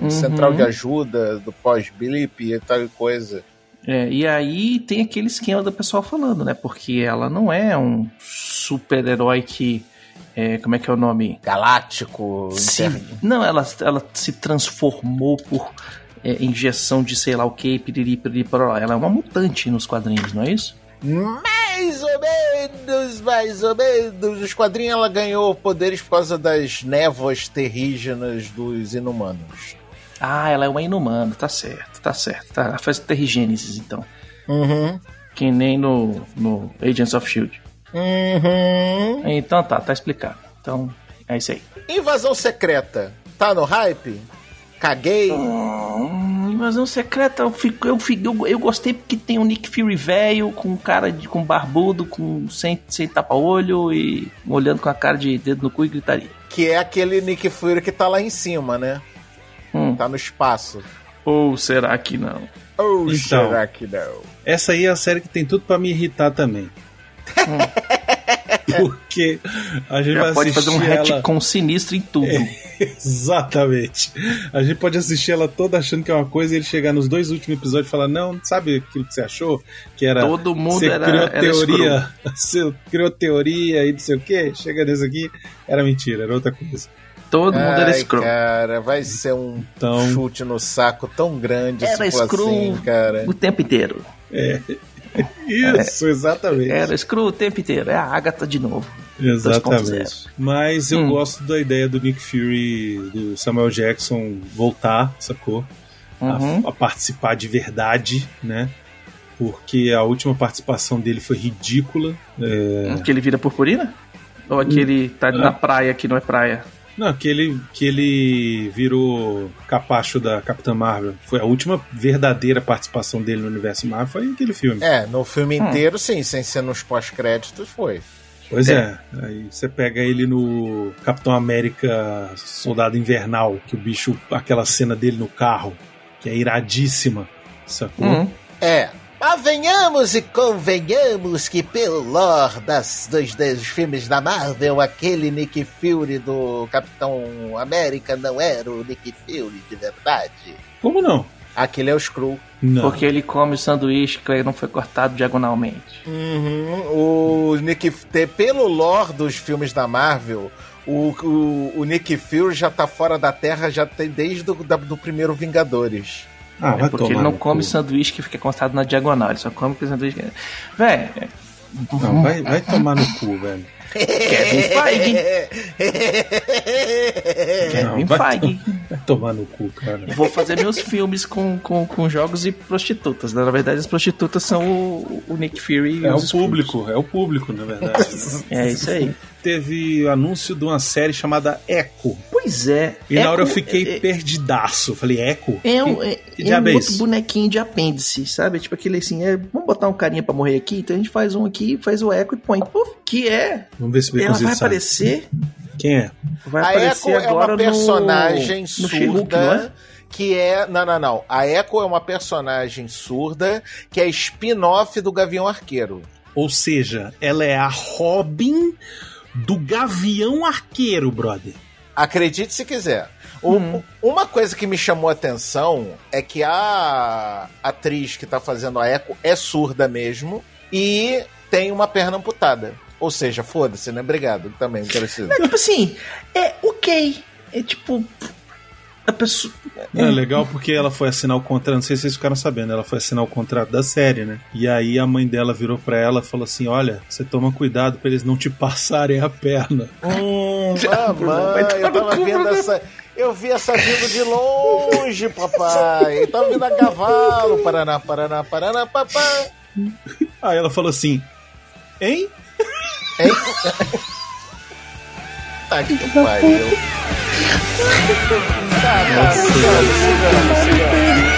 Uhum. central de ajuda do pós-blip e tal coisa. É, e aí tem aquele esquema do pessoal falando, né? Porque ela não é um super-herói que. É, como é que é o nome? Galáctico. Se- não, ela, ela se transformou por é, injeção de sei lá o que, piriri, piriri, pororó. Ela é uma mutante nos quadrinhos, não é isso? Mais ou menos, mais ou menos. Os quadrinhos ela ganhou poderes por causa das névoas terrígenas dos inumanos. Ah, ela é uma inumana, tá certo, tá certo. Tá, ela faz terrigênesis, então. Uhum. Que nem no, no Agents of Shield. Uhum. Então tá, tá explicado. Então, é isso aí. Invasão secreta. Tá no hype? Caguei. Hum, Invasão secreta, eu, fico, eu, fico, eu, eu gostei porque tem o Nick Fury velho, com cara de com barbudo, com sem, sem tapa-olho e olhando com a cara de dedo no cu e gritaria. Que é aquele Nick Fury que tá lá em cima, né? Hum. Tá no espaço. Ou será que não? Ou Então. será que não? Essa aí é a série que tem tudo pra me irritar também. Porque a gente Já vai pode fazer um assistir ela... retcon sinistro em tudo. Exatamente. A gente pode assistir ela toda achando que é uma coisa e ele chegar nos dois últimos episódios e falar: Não, sabe aquilo que você achou? Que era. Todo mundo você era- criou era teoria. Você criou teoria e não sei o que. Chega nesse aqui, era mentira, era outra coisa. Todo mundo era Ai, Screw. cara, vai ser um Então- chute no saco tão grande Era se for Screw assim, cara. o tempo inteiro. É. Isso, exatamente. Era Screw o tempo inteiro. É a Agatha de novo. 2.0. Exatamente. Mas eu Hum. gosto da ideia do Nick Fury, do Samuel Jackson voltar, sacou? A- Uhum. A, participar de verdade, né? Porque a última participação dele foi ridícula. É... Que ele vira purpurina? Ou aquele tá na praia que não é praia? Não, que ele, que ele virou capacho da Capitã Marvel. Foi a última verdadeira participação dele no universo Marvel, foi aquele filme. É, no filme Hum. inteiro, sim, sem ser nos pós-créditos, foi. Pois é. Aí você pega ele no Capitão América Soldado Invernal, que o bicho, aquela cena dele no carro, que é iradíssima, sacou? Hum. É. Mas venhamos e convenhamos que pelo lore das, dos, dos filmes da Marvel, aquele Nick Fury do Capitão América não era o Nick Fury de verdade. Como não? Aquele é o Skrull. Não. Porque ele come o sanduíche que não foi cortado diagonalmente. Uhum. O Nick, pelo lore dos filmes da Marvel, o, o, o Nick Fury já tá fora da Terra já tem desde o da- do primeiro Vingadores. Ah, É vai porque tomar ele não come cu. sanduíche que fica cortado na diagonal, ele só come com sanduíche. que- Véi, Não, vai, vai tomar no cu, velho. Kevin Feige. Kevin Feige. vai tomar no cu, cara. Vou fazer meus filmes com, com, com jogos e prostitutas. né? Na verdade, as prostitutas são o, o Nick Fury e É o público, é o público, na verdade. né? É isso aí. Teve anúncio de uma série chamada Echo. Pois é. E na hora eu Echo fiquei é- perdidaço. Falei, Echo? É um, Que- é, que é diabo um é outro bonequinho de apêndice, sabe? Tipo aquele assim, é, vamos botar um carinha pra morrer aqui, então a gente faz um aqui, faz o eco e põe. Puf, que é. Vamos ver se o Ela vai sabe. aparecer. Quem é? Vai a aparecer Echo é agora uma personagem no, no surda é? que é. Não, não, não. A Echo é uma personagem surda que é spin-off do Gavião Arqueiro. Ou seja, ela é a Robin do Gavião Arqueiro, brother. Acredite se quiser. O- Hum. Uma coisa que me chamou a atenção é que a atriz que tá fazendo a Echo é surda mesmo e tem uma perna amputada. Ou seja, foda-se, né? Obrigado também, parecido. É, tipo assim, é ok. É tipo. A pessoa. É legal porque ela foi assinar o contrato, não sei se vocês ficaram sabendo, ela foi assinar o contrato da série, né? E aí a mãe dela virou pra ela e falou assim: Olha, você toma cuidado pra eles não te passarem a perna. Hum, vai mamãe, eu tava vendo essa. Eu vi essa vindo de longe, papai. Eu tava vindo a cavalo. Paraná, Paraná, Paraná, papai. Aí ela falou assim: Hein? Hein? tá que pariu. Tá, tá, sigamos, sigamos, sigamos.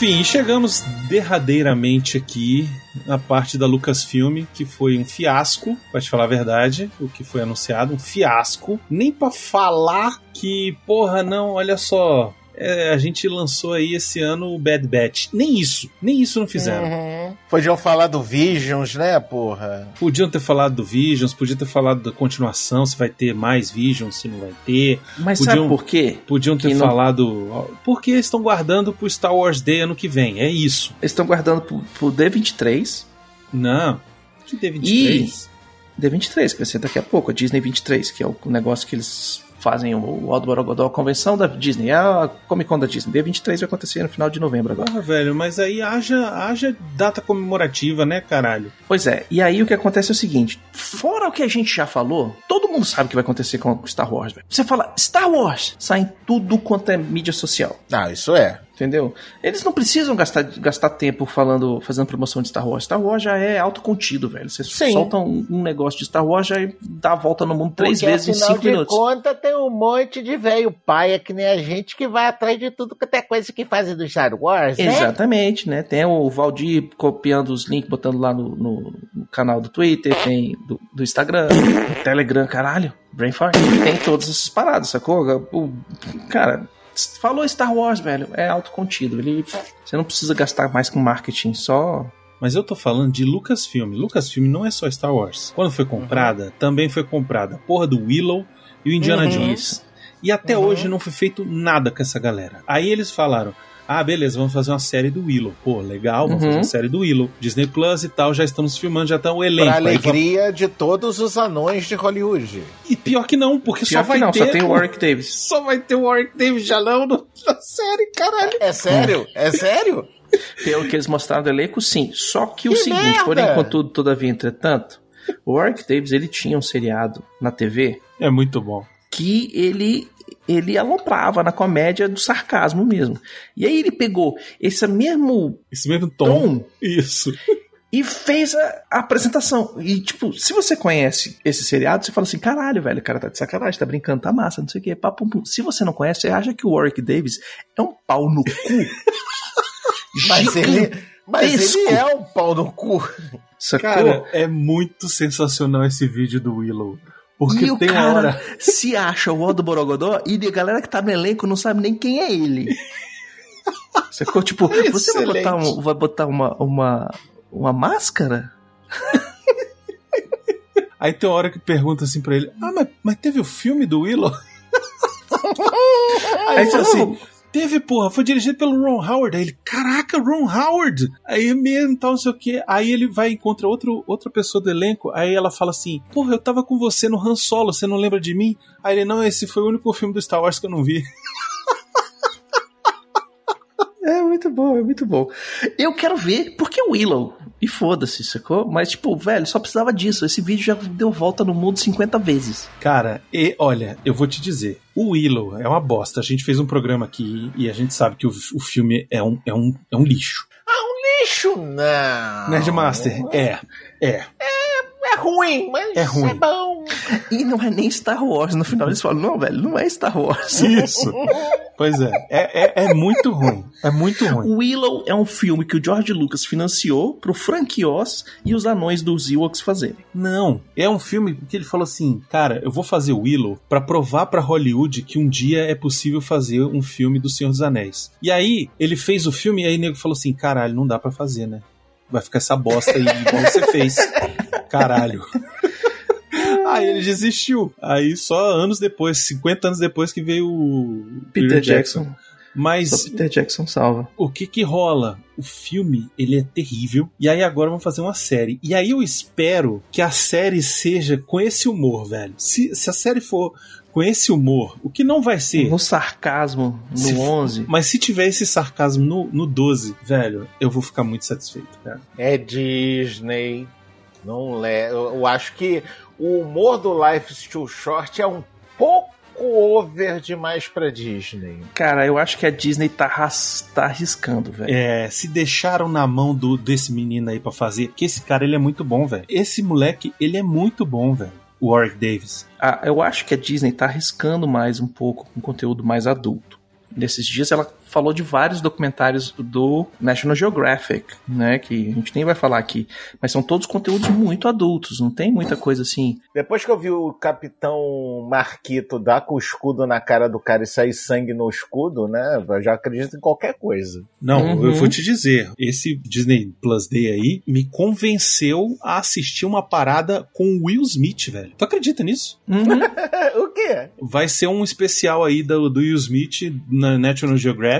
Enfim, chegamos derradeiramente aqui na parte da Lucasfilm, que foi um fiasco, pra te falar a verdade, o que foi anunciado, um fiasco. Nem pra falar que, porra, não, olha só, é, a gente lançou aí esse ano o Bad Batch. Nem isso, nem isso não fizeram. Uhum. Podiam falar do Visions, né, porra? Podiam ter falado do Visions, podiam ter falado da continuação, se vai ter mais Visions, se não vai ter. Mas Podiam- sabe por quê? Podiam ter Que não- falado. Porque eles estão guardando pro Star Wars Day ano que vem, é isso. Eles estão guardando pro, pro D23 Não. Que D23? e. D23, que vai ser daqui a pouco, a Disney 23, que é o negócio que eles fazem o Aldo Borogodó, a convenção da Disney, é a Comic Con da Disney. D23 vai acontecer no final de novembro agora. Porra, velho, mas aí haja, haja data comemorativa, né, caralho? Pois é, e aí o que acontece é o seguinte: fora o que a gente já falou, todo mundo sabe o que vai acontecer com Star Wars, velho. Você fala Star Wars, sai em tudo quanto é mídia social. Ah, isso é. Entendeu? Eles não precisam gastar, gastar tempo falando, fazendo promoção de Star Wars. Star Wars já é autocontido, velho. Você Sim. solta um, um negócio de Star Wars, já dá a volta no mundo três Porque, vezes em cinco de minutos. conta, tem um monte de velho paia que nem a gente que vai atrás de tudo que é coisa que fazem do Star Wars, né? Exatamente, né? Tem o Valdir copiando os links, botando lá no, no- no canal do Twitter, tem do, do Instagram, do Telegram, caralho, Brain Fart. Tem todas essas paradas, sacou? O, cara, falou Star Wars, velho, é autocontido. Ele, você não precisa gastar mais com marketing, só Mas eu tô falando de Lucasfilm. Lucasfilm não é só Star Wars. Quando foi comprada, também foi comprada a porra do Willow e o Indiana Uhum. Jones. E até Uhum. hoje não foi feito nada com essa galera. Aí eles falaram: ah, beleza, vamos fazer uma série do Willow. Pô, legal, vamos Uhum. fazer uma série do Willow. Disney Plus e tal, já estamos filmando, já tá o elenco. Pra alegria de todos os anões de Hollywood. E pior que não, porque Pior só vai não, ter. só tem o Warwick Davis. Só vai ter o Warwick Davis já não no- na série, caralho. É sério? É sério? Pelo que eles mostraram do elenco, sim. Só que, o Que seguinte, merda! porém, contudo, todavia, entretanto, o Warwick Davis, ele tinha um seriado na TV É muito bom. que ele ele aloprava na comédia do sarcasmo mesmo. E aí ele pegou esse mesmo Esse mesmo tom. tom Isso. e fez a, a apresentação. E, tipo, se você conhece esse seriado, você fala assim: caralho, velho, o cara tá de sacanagem, tá brincando, tá massa, não sei o quê. Pá, pum, pum. Se você não conhece, você acha que o Warwick Davis é um pau no cu. Mas ele, mas ele é um pau no cu. Sacou? Cara, é muito sensacional esse vídeo do Willow. Porque e o tem cara uma hora. se acha o Aldo Borogodó e a galera que tá no elenco não sabe nem quem é ele. Sacou? Tipo, você vai botar, um- vai botar uma, uma, uma máscara? Aí tem uma hora que pergunta assim pra ele: Ah, mas, mas teve o filme do Willow? Aí ele assim: Teve, porra, foi dirigido pelo Ron Howard. Aí ele, caraca, Ron Howard! Aí é mesmo, tal, não sei o quê. Aí ele vai e encontra outro, outra pessoa do elenco. Aí ela fala assim: Porra, eu tava com você no Han Solo, você não lembra de mim? Aí ele, não, esse foi o único filme do Star Wars que eu não vi. É muito bom, é muito bom. Eu quero ver porque Willow. E foda-se, sacou? Mas, tipo, velho, só precisava disso. Esse vídeo já deu volta no mundo 50 vezes. Cara, e olha, eu vou te dizer, o Willow é uma bosta. A gente fez um programa aqui e a gente sabe que o, o filme é um, é, um, é um lixo. Lixo, não. Nerdmaster, é, é. É ruim, mas É ruim. é bom. E não é nem Star Wars. No final eles falam, não, velho, não é Star Wars. Isso. Pois é, é, é, é muito ruim. É muito ruim. Willow é um filme que o George Lucas financiou pro Frank Oz e os anões dos Ewoks fazerem. Não, é um filme que ele falou assim, cara, eu vou fazer o Willow pra provar pra Hollywood que um dia é possível fazer um filme do Senhor dos Anéis. E aí, ele fez o filme e aí o nego falou assim, caralho, não dá pra fazer, né? Vai ficar essa bosta aí igual você fez. Caralho. Aí ele desistiu. Aí só anos depois, 50 anos depois que veio o Peter Jackson. Mas Só Peter Jackson salva. o que que rola? O filme, ele é terrível. E aí agora vão fazer uma série. E aí eu espero que a série seja com esse humor, velho. Se, se a série for com esse humor, o que não vai ser... No sarcasmo, no Se for- 11. Mas se tiver esse sarcasmo no, no 12, velho, eu vou ficar muito satisfeito, cara. É Disney. Não le... Eu eu acho que o humor do Life is Too Short é um pouco over demais pra Disney. Cara, eu acho que a Disney tá, tá arriscando, velho. É, se deixaram na mão do, desse menino aí pra fazer, porque esse cara, ele é muito bom, velho. Esse moleque, ele é muito bom, velho. O Warwick Davis. Ah, eu acho que a Disney tá arriscando mais um pouco com conteúdo mais adulto. Nesses dias ela falou de vários documentários do National Geographic, né? Que a gente nem vai falar aqui. Mas são todos conteúdos muito adultos, não tem muita coisa assim. Depois que eu vi o Capitão Marquito dar com o escudo na cara do cara e sair sangue no escudo, né? Eu já acredito em qualquer coisa. Não, Uhum. eu vou te dizer, esse Disney Plus Day aí me convenceu a assistir uma parada com o Will Smith, velho. Tu acredita nisso? Uhum. o quê? Vai ser um especial aí do, do Will Smith na National Geographic,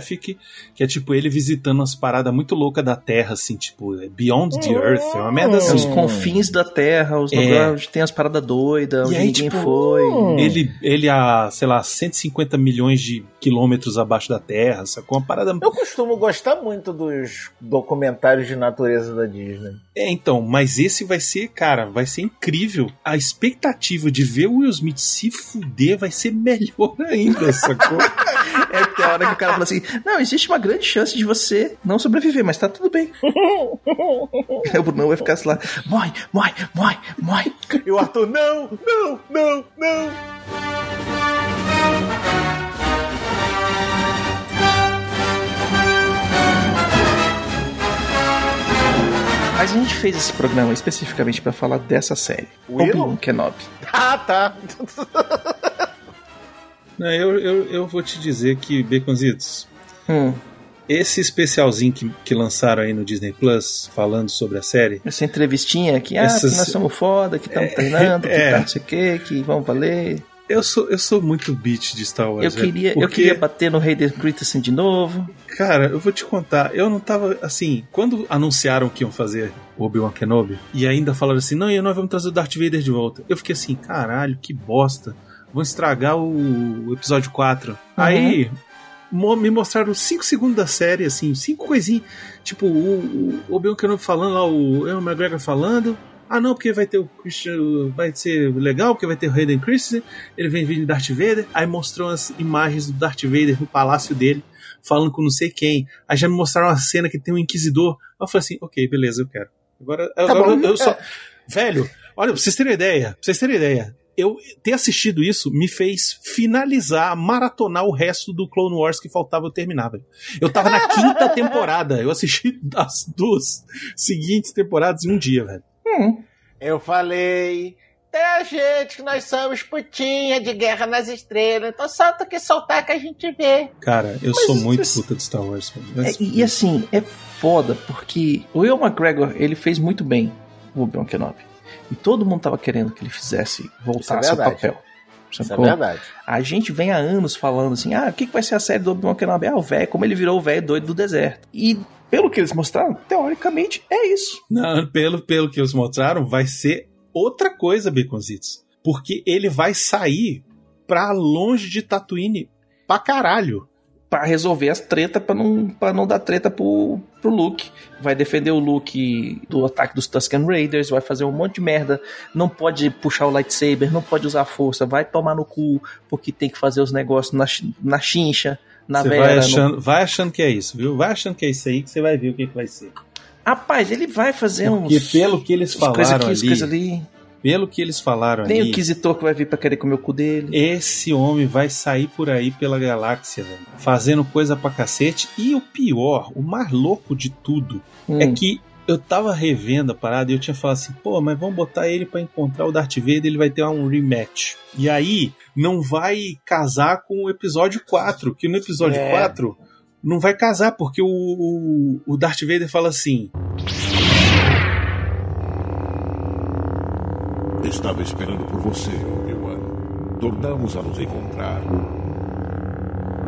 que é tipo ele visitando umas paradas muito loucas da Terra, assim, tipo, é Beyond the Earth, é uma merda É assim. os confins da Terra, os É. lugares onde tem as paradas doidas, E onde aí, ninguém tipo, foi. Ele, ele a, sei lá, 150 milhões de quilômetros abaixo da Terra, sacou? Uma parada. Eu costumo gostar muito dos documentários de natureza da Disney. É, então, mas esse vai ser, cara, vai ser incrível. A expectativa de ver o Will Smith se fuder vai ser melhor ainda, sacou? É tem a hora que o cara fala assim: Não, existe uma grande chance de você não sobreviver, mas tá tudo bem. o Brunão vai ficar assim lá: Morre, morre, morre, morre. E o Arthur, não, não, não, não. Mas a gente fez esse programa especificamente pra falar dessa série: Willow? Obi-Wan Kenobi. Ah, tá. Não, eu, eu, eu vou te dizer que, Baconzitos, Hum, esse especialzinho que, que lançaram aí no Disney Plus, falando sobre a série, essa entrevistinha aqui: Ah, Essas- que nós somos foda, que estamos treinando, que é. tá não sei o que, que vamos valer. eu sou, eu sou muito beat de Star Wars. Eu queria, eu porque- queria bater no Hayden Christensen de novo. Cara, eu vou te contar, eu não tava assim, quando anunciaram que iam fazer Obi-Wan Kenobi, e ainda falaram assim, não, e nós vamos trazer o Darth Vader de volta. Eu fiquei assim, caralho, que bosta. Vão estragar o, episódio 4. Aí mo- me mostraram 5 segundos da série, assim, cinco coisinhas. Tipo, o, o Obi-Wan Kenobi falando lá, o Ewan McGregor falando. Ah, não, porque vai ter o Christian. Vai ser legal, porque vai ter o Hayden Christensen. Ele vem vir de Darth Vader. Aí mostrou as imagens do Darth Vader no palácio dele, falando com não sei quem. Aí já me mostraram uma cena que tem um inquisidor. Aí eu falei assim, ok, beleza, eu quero. Agora, agora bom. eu, eu só. Velho, olha, pra vocês terem ideia, pra vocês terem ideia. Eu ter assistido isso me fez finalizar, maratonar o resto do Clone Wars que faltava eu terminar, velho. Eu tava na quinta temporada, eu assisti as duas seguintes temporadas em um dia, velho. Hum, Eu falei. Tem a gente que nós somos putinha de guerra nas estrelas. Então solta que soltar que a gente vê. Cara, eu Mas sou muito isso- puta de Star Wars, velho. É, e assim, é foda, porque o Will McGregor, ele fez muito bem o Obi-Wan Kenobi. E todo mundo tava querendo que ele fizesse, voltasse Isso é ao papel. Isso é sacou? verdade. A gente vem há anos falando assim: ah, o que, que vai ser a série do Obi-Wan Kenobi? Ah, o velho, como ele virou o velho doido do deserto. E pelo que eles mostraram, teoricamente é isso. Não, pelo, pelo que eles mostraram, vai ser outra coisa, Baconzitos. Porque ele vai sair pra longe de Tatooine pra caralho. Pra resolver as tretas, pra não, pra não dar treta pro, pro Luke. Vai defender o Luke do ataque dos Tusken Raiders, vai fazer um monte de merda. Não pode puxar o lightsaber, não pode usar a força, vai tomar no cu, porque tem que fazer os negócios na, na chincha, na Você vera. vai no- achando, vai achando que é isso, viu? Vai achando que é isso aí que você vai ver o que, que vai ser. Rapaz, ele vai fazer Porque uns. pelo que eles falaram aqui, ali, coisa ali. Pelo que eles falaram Tem o ali, Inquisitor que vai vir pra querer comer o cu dele. esse homem vai sair por aí pela galáxia, velho, fazendo coisa pra cacete. E o pior, o mais louco de tudo, Hum. é que eu tava revendo a parada e eu tinha falado assim, pô, mas vamos botar ele pra encontrar o Darth Vader, ele vai ter um rematch. E aí, não vai casar com o episódio 4, que no episódio É. 4 não vai casar, porque o, o, o Darth Vader fala assim, Estava esperando por você, Obi-Wan. Tornamos a nos encontrar.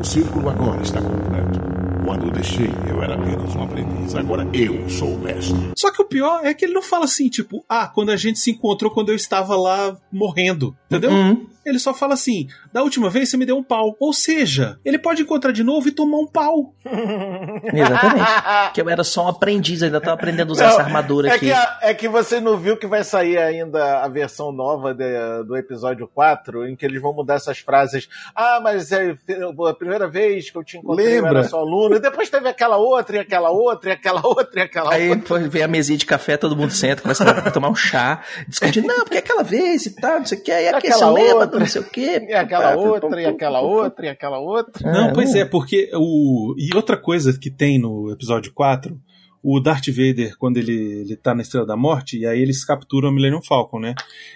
O círculo agora está completo. Quando o deixei, eu era apenas um aprendiz. Agora eu sou o mestre. Só que o pior é que ele não fala assim, tipo, ah, quando a gente se encontrou quando eu estava lá morrendo. Entendeu? Uhum. Ele só fala assim: da última vez você me deu um pau. Ou seja, ele pode encontrar de novo e tomar um pau. Exatamente. que eu era só um aprendiz, ainda tava aprendendo a usar Não, essa armadura é aqui. Que a- é que você não viu que vai sair ainda a versão nova de- do episódio 4, em que eles vão mudar essas frases. Ah, mas é a primeira vez que eu te encontrei eu Lembra? era só aluno. E depois teve aquela outra, e aquela outra, e aquela outra, e aquela Aí outra. depois vem a mesinha de café, todo mundo senta, começa a tomar um chá, discutindo, não, porque aquela vez e tal, não sei o que, e aqui Aquela você lembra, outra. não sei o que. E aquela outra, e aquela outra, e aquela outra. Não, pois é, porque o. E outra coisa que tem no episódio 4, o Darth Vader, quando ele, ele tá na Estrela da Morte, e aí eles capturam o Millennium Falcon, né?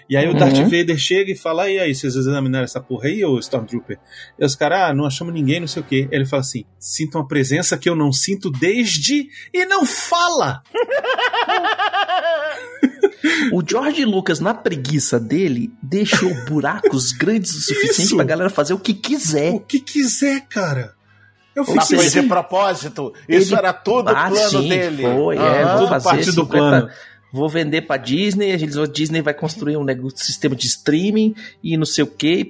E aí o Darth Uhum. Vader chega e fala: e aí, vocês examinaram essa porra aí, ô Stormtrooper? E os caras, ah, não achamos ninguém, não sei o quê. Ele fala assim: sinto uma presença que eu não sinto desde. E não fala! O George Lucas, na preguiça dele, deixou buracos grandes o suficiente Isso. pra galera fazer o que quiser. O que quiser, cara. Eu fico Mas foi de propósito. Isso ele- era tudo Ah, plano sim, dele. Foi, é, Aham. vou tudo fazer parte do 50 plano. Vou vender pra Disney, a Disney vai construir um negócio, sistema de streaming e não sei o que.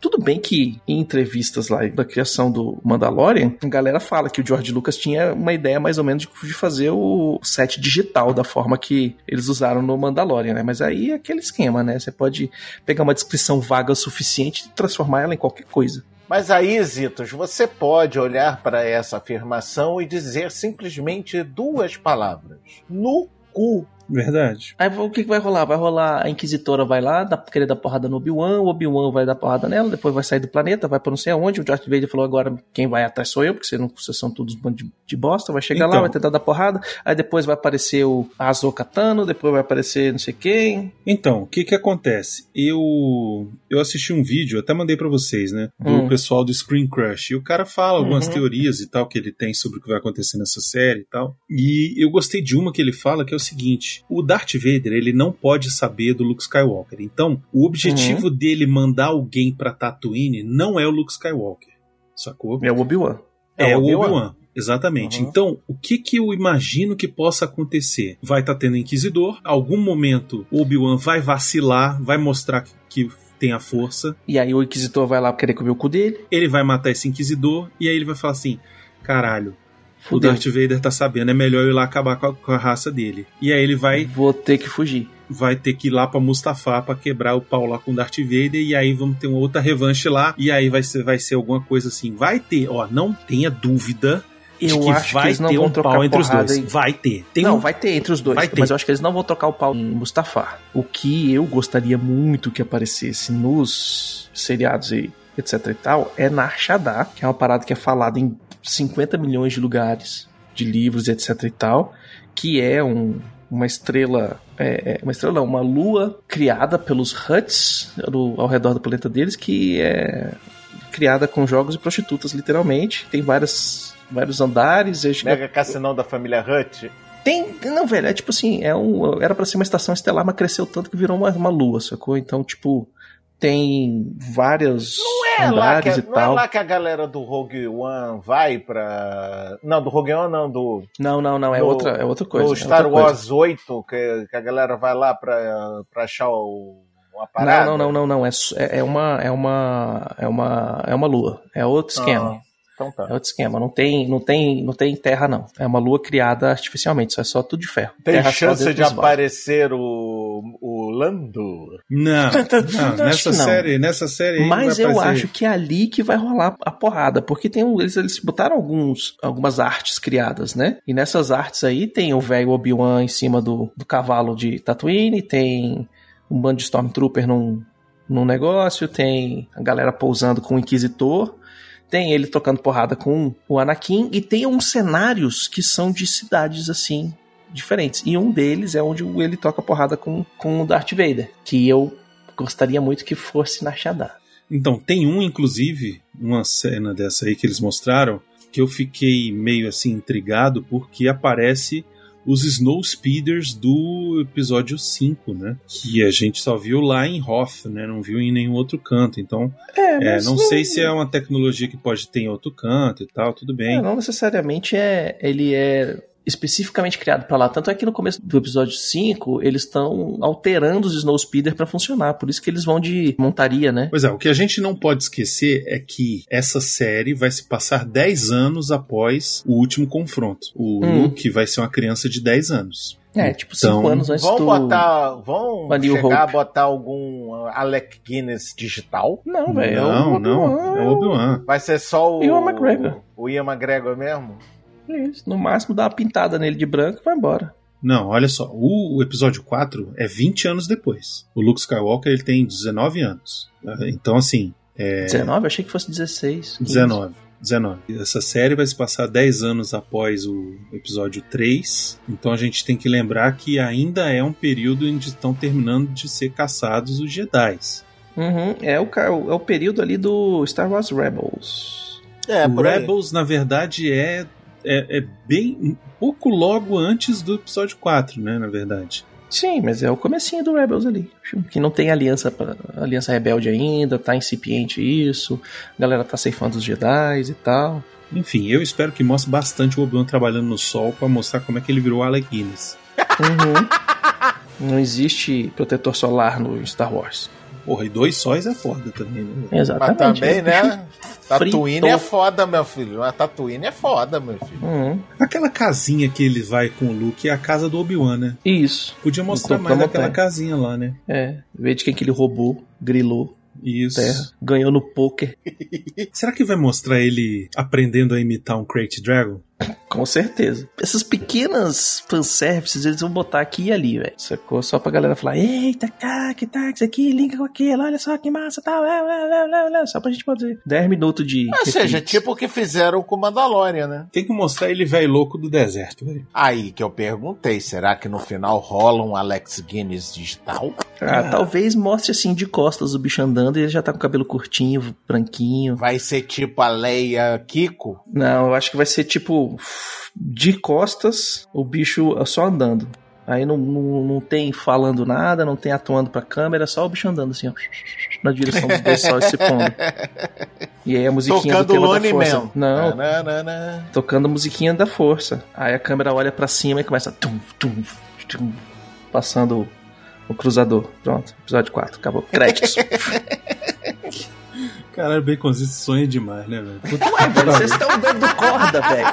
Tudo bem que em entrevistas lá da criação do Mandalorian, a galera fala que o George Lucas tinha uma ideia mais ou menos de, de fazer o set digital da forma que eles usaram no Mandalorian, né? Mas aí é aquele esquema, né? Você pode pegar uma descrição vaga o suficiente e transformar ela em qualquer coisa. Mas aí, Zitos, você pode olhar para essa afirmação e dizer simplesmente duas palavras: no cu. Verdade. Aí o que, que vai rolar? Vai rolar a Inquisitora vai lá, dá, querer dar porrada no Obi-Wan, o Obi-Wan vai dar porrada nela, depois vai sair do planeta, vai pra não sei aonde. O Darth Vader falou agora quem vai atrás sou eu, porque vocês, não, vocês são todos um bando de, de bosta. Vai chegar lá, Então. vai tentar dar porrada. Aí depois vai aparecer o Ahsoka Tano, depois vai aparecer não sei quem. Então, o que que acontece? Eu eu assisti um vídeo, até mandei pra vocês, né, do Hum. pessoal do Screen Crush. E o cara fala algumas Uhum. teorias e tal que ele tem sobre o que vai acontecer nessa série e tal. E eu gostei de uma que ele fala que é o seguinte: o Darth Vader, ele não pode saber do Luke Skywalker. Então, o objetivo Uhum. dele mandar alguém pra Tatooine não é o Luke Skywalker. Sacou? É o Obi-Wan. É, É o Obi-Wan. Obi-Wan. Exatamente. Uhum. Então, o que que eu imagino que possa acontecer? Vai estar tendo Inquisidor, algum momento o Obi-Wan vai vacilar, vai mostrar que- que tem a força, E aí o Inquisitor vai lá querer comer o cu dele. ele vai matar esse Inquisidor, e aí ele vai falar assim: caralho, Fudeu. o Darth Vader tá sabendo, é melhor eu ir lá acabar com a, com a raça dele. E aí ele vai, Vou ter que fugir. vai ter que ir lá pra Mustafá pra quebrar o pau lá com o Darth Vader, e aí vamos ter uma outra revanche lá, e aí vai ser, vai ser alguma coisa assim. Vai ter, ó, não tenha dúvida Eu que acho que vai eles não ter vão um trocar pau entre os dois. em- Vai ter. Tem não, um- vai ter entre os dois, Vai ter. mas eu acho que eles não vão trocar o pau em Mustafar. O que eu gostaria muito que aparecesse nos seriados e etc e tal é Narshadá, que é uma parada que é falada em 50 milhões de lugares, de livros, etc e tal, que é um- uma estrela, é, é, uma estrela não, uma lua criada pelos Huts do- ao redor do planeta deles, que é criada com jogos e prostitutas, literalmente. Tem várias, vários andares. acho que- Mega Cassinão da família Hut. tem. Não, velho, é tipo assim, é um, era pra ser uma estação estelar, mas cresceu tanto que virou uma, uma lua, sacou? Então, tipo, tem vários Não é, lá que, andares e não é tal. lá que a galera do Rogue One vai pra. Não, do Rogue One não, do. Não, não, não, é do- outra, é outra coisa. Do é Star coisa. Wars 8, que, que a galera vai lá pra, pra achar o, uma parada. Não, não, não, não, não. É, é, é uma, é uma, é uma, é uma lua. É outro esquema. Ah, então tá. É outro esquema. Não tem, não tem, não tem terra não. É uma lua criada artificialmente. Isso é só tudo de ferro. Tem terra só chance de aparecer o, o Lando? Não, não, acho nessa não. série, nessa série Mas eu aparecer- acho que é ali que vai rolar a porrada, porque tem um- eles, eles botaram alguns, algumas artes criadas, né? E nessas artes aí tem o velho Obi-Wan em cima do, do cavalo de Tatooine, tem um bando de Stormtrooper num, num negócio, tem a galera pousando com o Inquisitor, tem ele tocando porrada com o Anakin, e tem uns cenários que são de cidades assim, diferentes. E um deles é onde ele toca porrada com, com o Darth Vader, que eu gostaria muito que fosse na Shadar. Então, tem um, inclusive, uma cena dessa aí que eles mostraram, que eu fiquei meio assim intrigado, porque aparece os Snow Speeders do episódio 5, né? Que a gente só viu lá em Hoth, né? Não viu em nenhum outro canto. Então, É, é, mas não sei se é uma tecnologia que pode ter em outro canto e tal, tudo bem. É, não necessariamente é. Ele é especificamente criado pra lá. Tanto é que no começo do episódio 5, eles estão alterando os Snow Speeder pra funcionar. Por isso que eles vão de montaria, né? Pois é, o que a gente não pode esquecer é que essa série vai se passar 10 anos após o último confronto. O Hum. Luke vai ser uma criança de 10 anos. É, tipo 5 Então, anos antes Vão do. botar. Vão chegar a botar algum uh, Alec Guinness digital? Não, velho. é o Não, Obi-Wan, não, é o Obi-Wan. Vai ser só o. Ian McGregor. O Ian McGregor mesmo? Isso. No máximo dá uma pintada nele de branco e vai embora. Não, olha só, o, o episódio 4 é 20 anos depois. O Luke Skywalker ele tem 19 anos. Então, assim, é 19? Achei que fosse 16. 15. 19. 19. Essa série vai se passar 10 anos após o episódio 3. Então a gente tem que lembrar que ainda é um período onde estão terminando de ser caçados os Jedi. Uhum. É, o, é o período ali do Star Wars Rebels. É. Rebels, na verdade, é, é, é bem um pouco logo antes do episódio 4, né? Na verdade. Sim, mas é o comecinho do Rebels ali. Que não tem aliança pra, aliança rebelde ainda, tá incipiente isso. A galera tá ceifando os Jedi e tal. Enfim, eu espero que mostre bastante o Obi-Wan trabalhando no sol pra mostrar como é que ele virou Alec Guinness. Uhum. não existe protetor solar no Star Wars. Porra, e dois sóis é foda também, né? Mas Exatamente. também, né? Tatooine é foda, meu filho. A Tatooine é foda, meu filho. Uhum. Aquela casinha que ele vai com o Luke é a casa do Obi-Wan, né? Isso. Podia mostrar mais daquela casinha lá, né? É, ver de quem que ele roubou, grilou Isso. terra, ganhou no poker. Será que vai mostrar ele aprendendo a imitar um Crate Dragon? Com certeza. Essas pequenas fanservices eles vão botar aqui e ali, velho. Sacou? Só pra galera falar: eita, tá, que tá, isso aqui, linka com aquilo, olha só que massa, tal, blá, blá, blá, blá. Só pra gente fazer 10 minutos de. Ou seja, repeats. tipo o que fizeram com o Mandalorian, né? Tem que mostrar ele velho louco do deserto, velho. Aí que eu perguntei, será que no final rola um Alex Guinness digital? Ah, talvez mostre assim de costas o bicho andando e ele já tá com o cabelo curtinho, branquinho. Vai ser tipo a Leia Kiko? Não, eu acho que vai ser tipo de costas, o bicho só andando. Aí não, não, não tem falando nada, não tem atuando pra câmera, só o bicho andando assim, ó, na direção dos dois sóis se pondo. E aí a musiquinha Tocando do tema Lone da força. Man. Não, Nananana. tocando a musiquinha da força. Aí a câmera olha pra cima e começa tum, tum, tum, passando o, o cruzador. Pronto, episódio 4, acabou. Créditos. Caralho, Baconzito sonha demais, né, velho? Ué, velho, vocês estão dando corda, velho.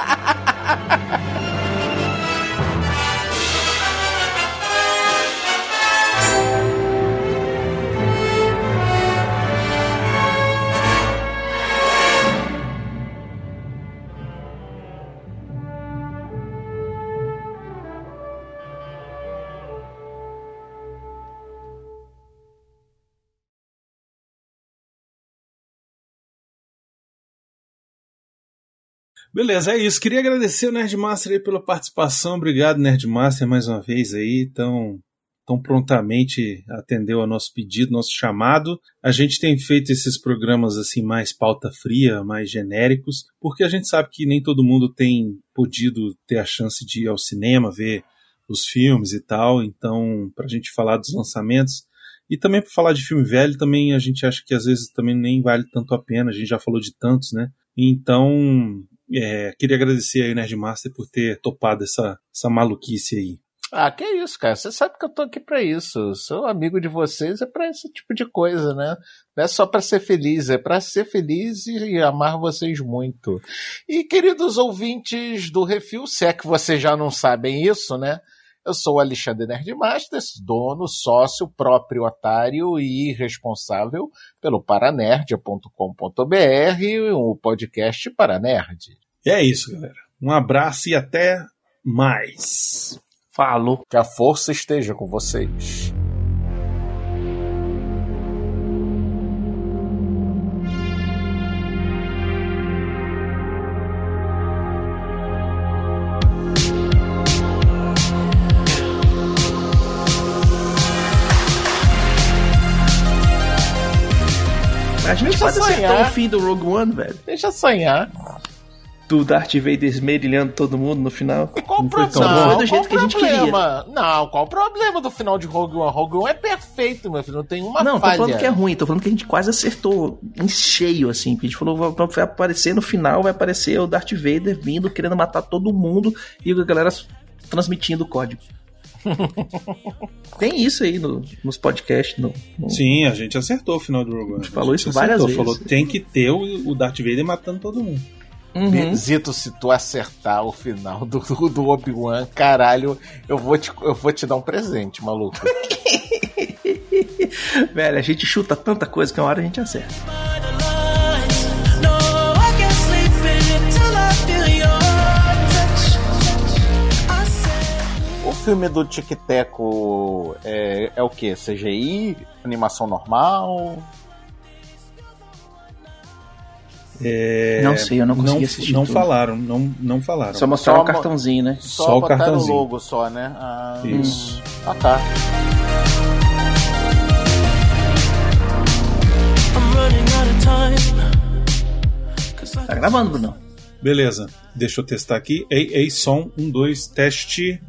Beleza, é isso. Queria agradecer o Nerdmaster aí pela participação. Obrigado, Nerdmaster, mais uma vez aí. Tão, tão prontamente atendeu ao nosso pedido, nosso chamado. A gente tem feito esses programas assim mais pauta fria, mais genéricos, porque a gente sabe que nem todo mundo tem podido ter a chance de ir ao cinema, ver os filmes e tal. Então, para a gente falar dos lançamentos, E também para falar de filme velho, também a gente acha que às vezes também nem vale tanto a pena, a gente já falou de tantos, né? Então, é, queria agradecer aí o Nerdmaster por ter topado essa, essa maluquice aí. Ah, que isso, cara. Você sabe que eu tô aqui pra isso. Sou amigo de vocês é pra esse tipo de coisa, né? Não é só pra ser feliz, é pra ser feliz e amar vocês muito. E queridos ouvintes do Refil, se é que vocês já não sabem isso, né? Eu sou o Alexandre Nerdmasters, dono, sócio, próprio otário e responsável pelo paranerdia.com.br, o podcast Paranerd. E é isso, galera. Um abraço e até mais. Falou. Que a força esteja com vocês. A gente acertou sonhar. o fim do Rogue One, velho. Deixa sonhar. Do Darth Vader esmerilhando todo mundo no final. Qual o Não foi problema? tão bom. Foi do Qual jeito o que a gente queria. problema? Não, qual o problema do final de Rogue One? Rogue One é perfeito, meu filho. Não tem uma Não, tô falha. falando que é ruim, tô falando que a gente quase acertou em cheio, assim. Porque a gente falou, vai, aparecer no final, vai aparecer o Darth Vader vindo, querendo matar todo mundo e a galera transmitindo o código. Tem isso aí no- nos podcasts. No, no- Sim, a gente acertou o final do Rogue One. A gente falou isso acertou, várias vezes. Falou, tem que ter o, o Darth Vader matando todo mundo. Uhum. Zito, se tu acertar o final do, do Obi-Wan, caralho, eu vou, te, eu vou te dar um presente, maluco. Velho, a gente chuta tanta coisa que uma hora a gente acerta. O filme do Tic Teco é, é o que? CGI? Animação normal? É, Não sei, eu não consegui assistir Não tudo. falaram, não, não falaram. Só mostraram Só o cartãozinho, né? Só, Só o cartãozinho. no logo só, né? Ah, Isso. Ah, tá. Tá gravando, Bruno? Beleza, deixa eu testar aqui. Ei, ei, som, um, dois, teste.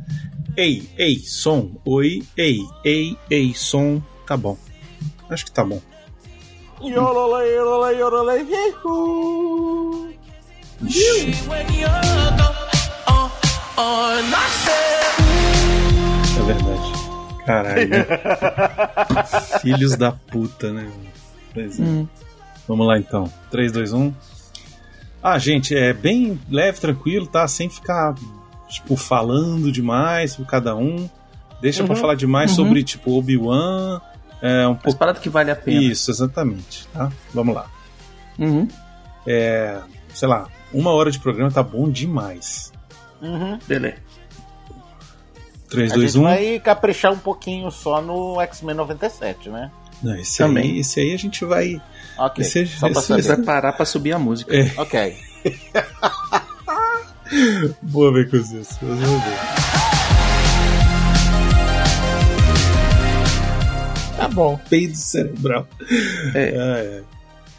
Ei, ei, som. Oi, ei, ei, ei, som. Tá bom. Acho que tá bom. Yorolei, yorolei, yorolei, ihu. É verdade. Caralho. Filhos da puta, né? Pois é. Hum. Vamos lá então. 3, 2, 1. Ah, gente, é bem leve, tranquilo, tá? Sem ficar, tipo, falando demais por cada um. Deixa pra Uhum. falar demais Uhum. sobre, tipo, Obi-Wan. É um As pouco. paradas que vale a pena. Isso, exatamente. Tá? Vamos lá. Uhum. É, sei lá, uma hora de programa tá bom demais. Uhum. Beleza. 3, A 2, gente 1. vai caprichar um pouquinho só no X-Men 97, né? Não, esse Também. aí, esse aí a gente vai. Ok, Esse- só pra esse- saber. Vai parar pra subir a música. É, Ok. boa ver com isso. mas vamos ver. Tá bom. Peido cerebral. É. É.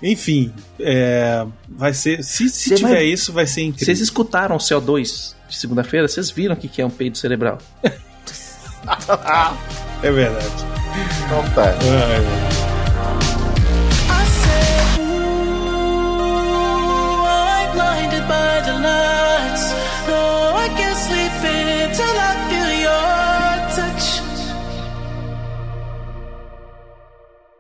Enfim, é, vai ser. Se, se tiver vai- isso, vai ser incrível. Vocês escutaram o CO2 de segunda-feira? Vocês viram o que que é um peido cerebral? É verdade. Então tá. É. No, I can't sleep until I feel your touch.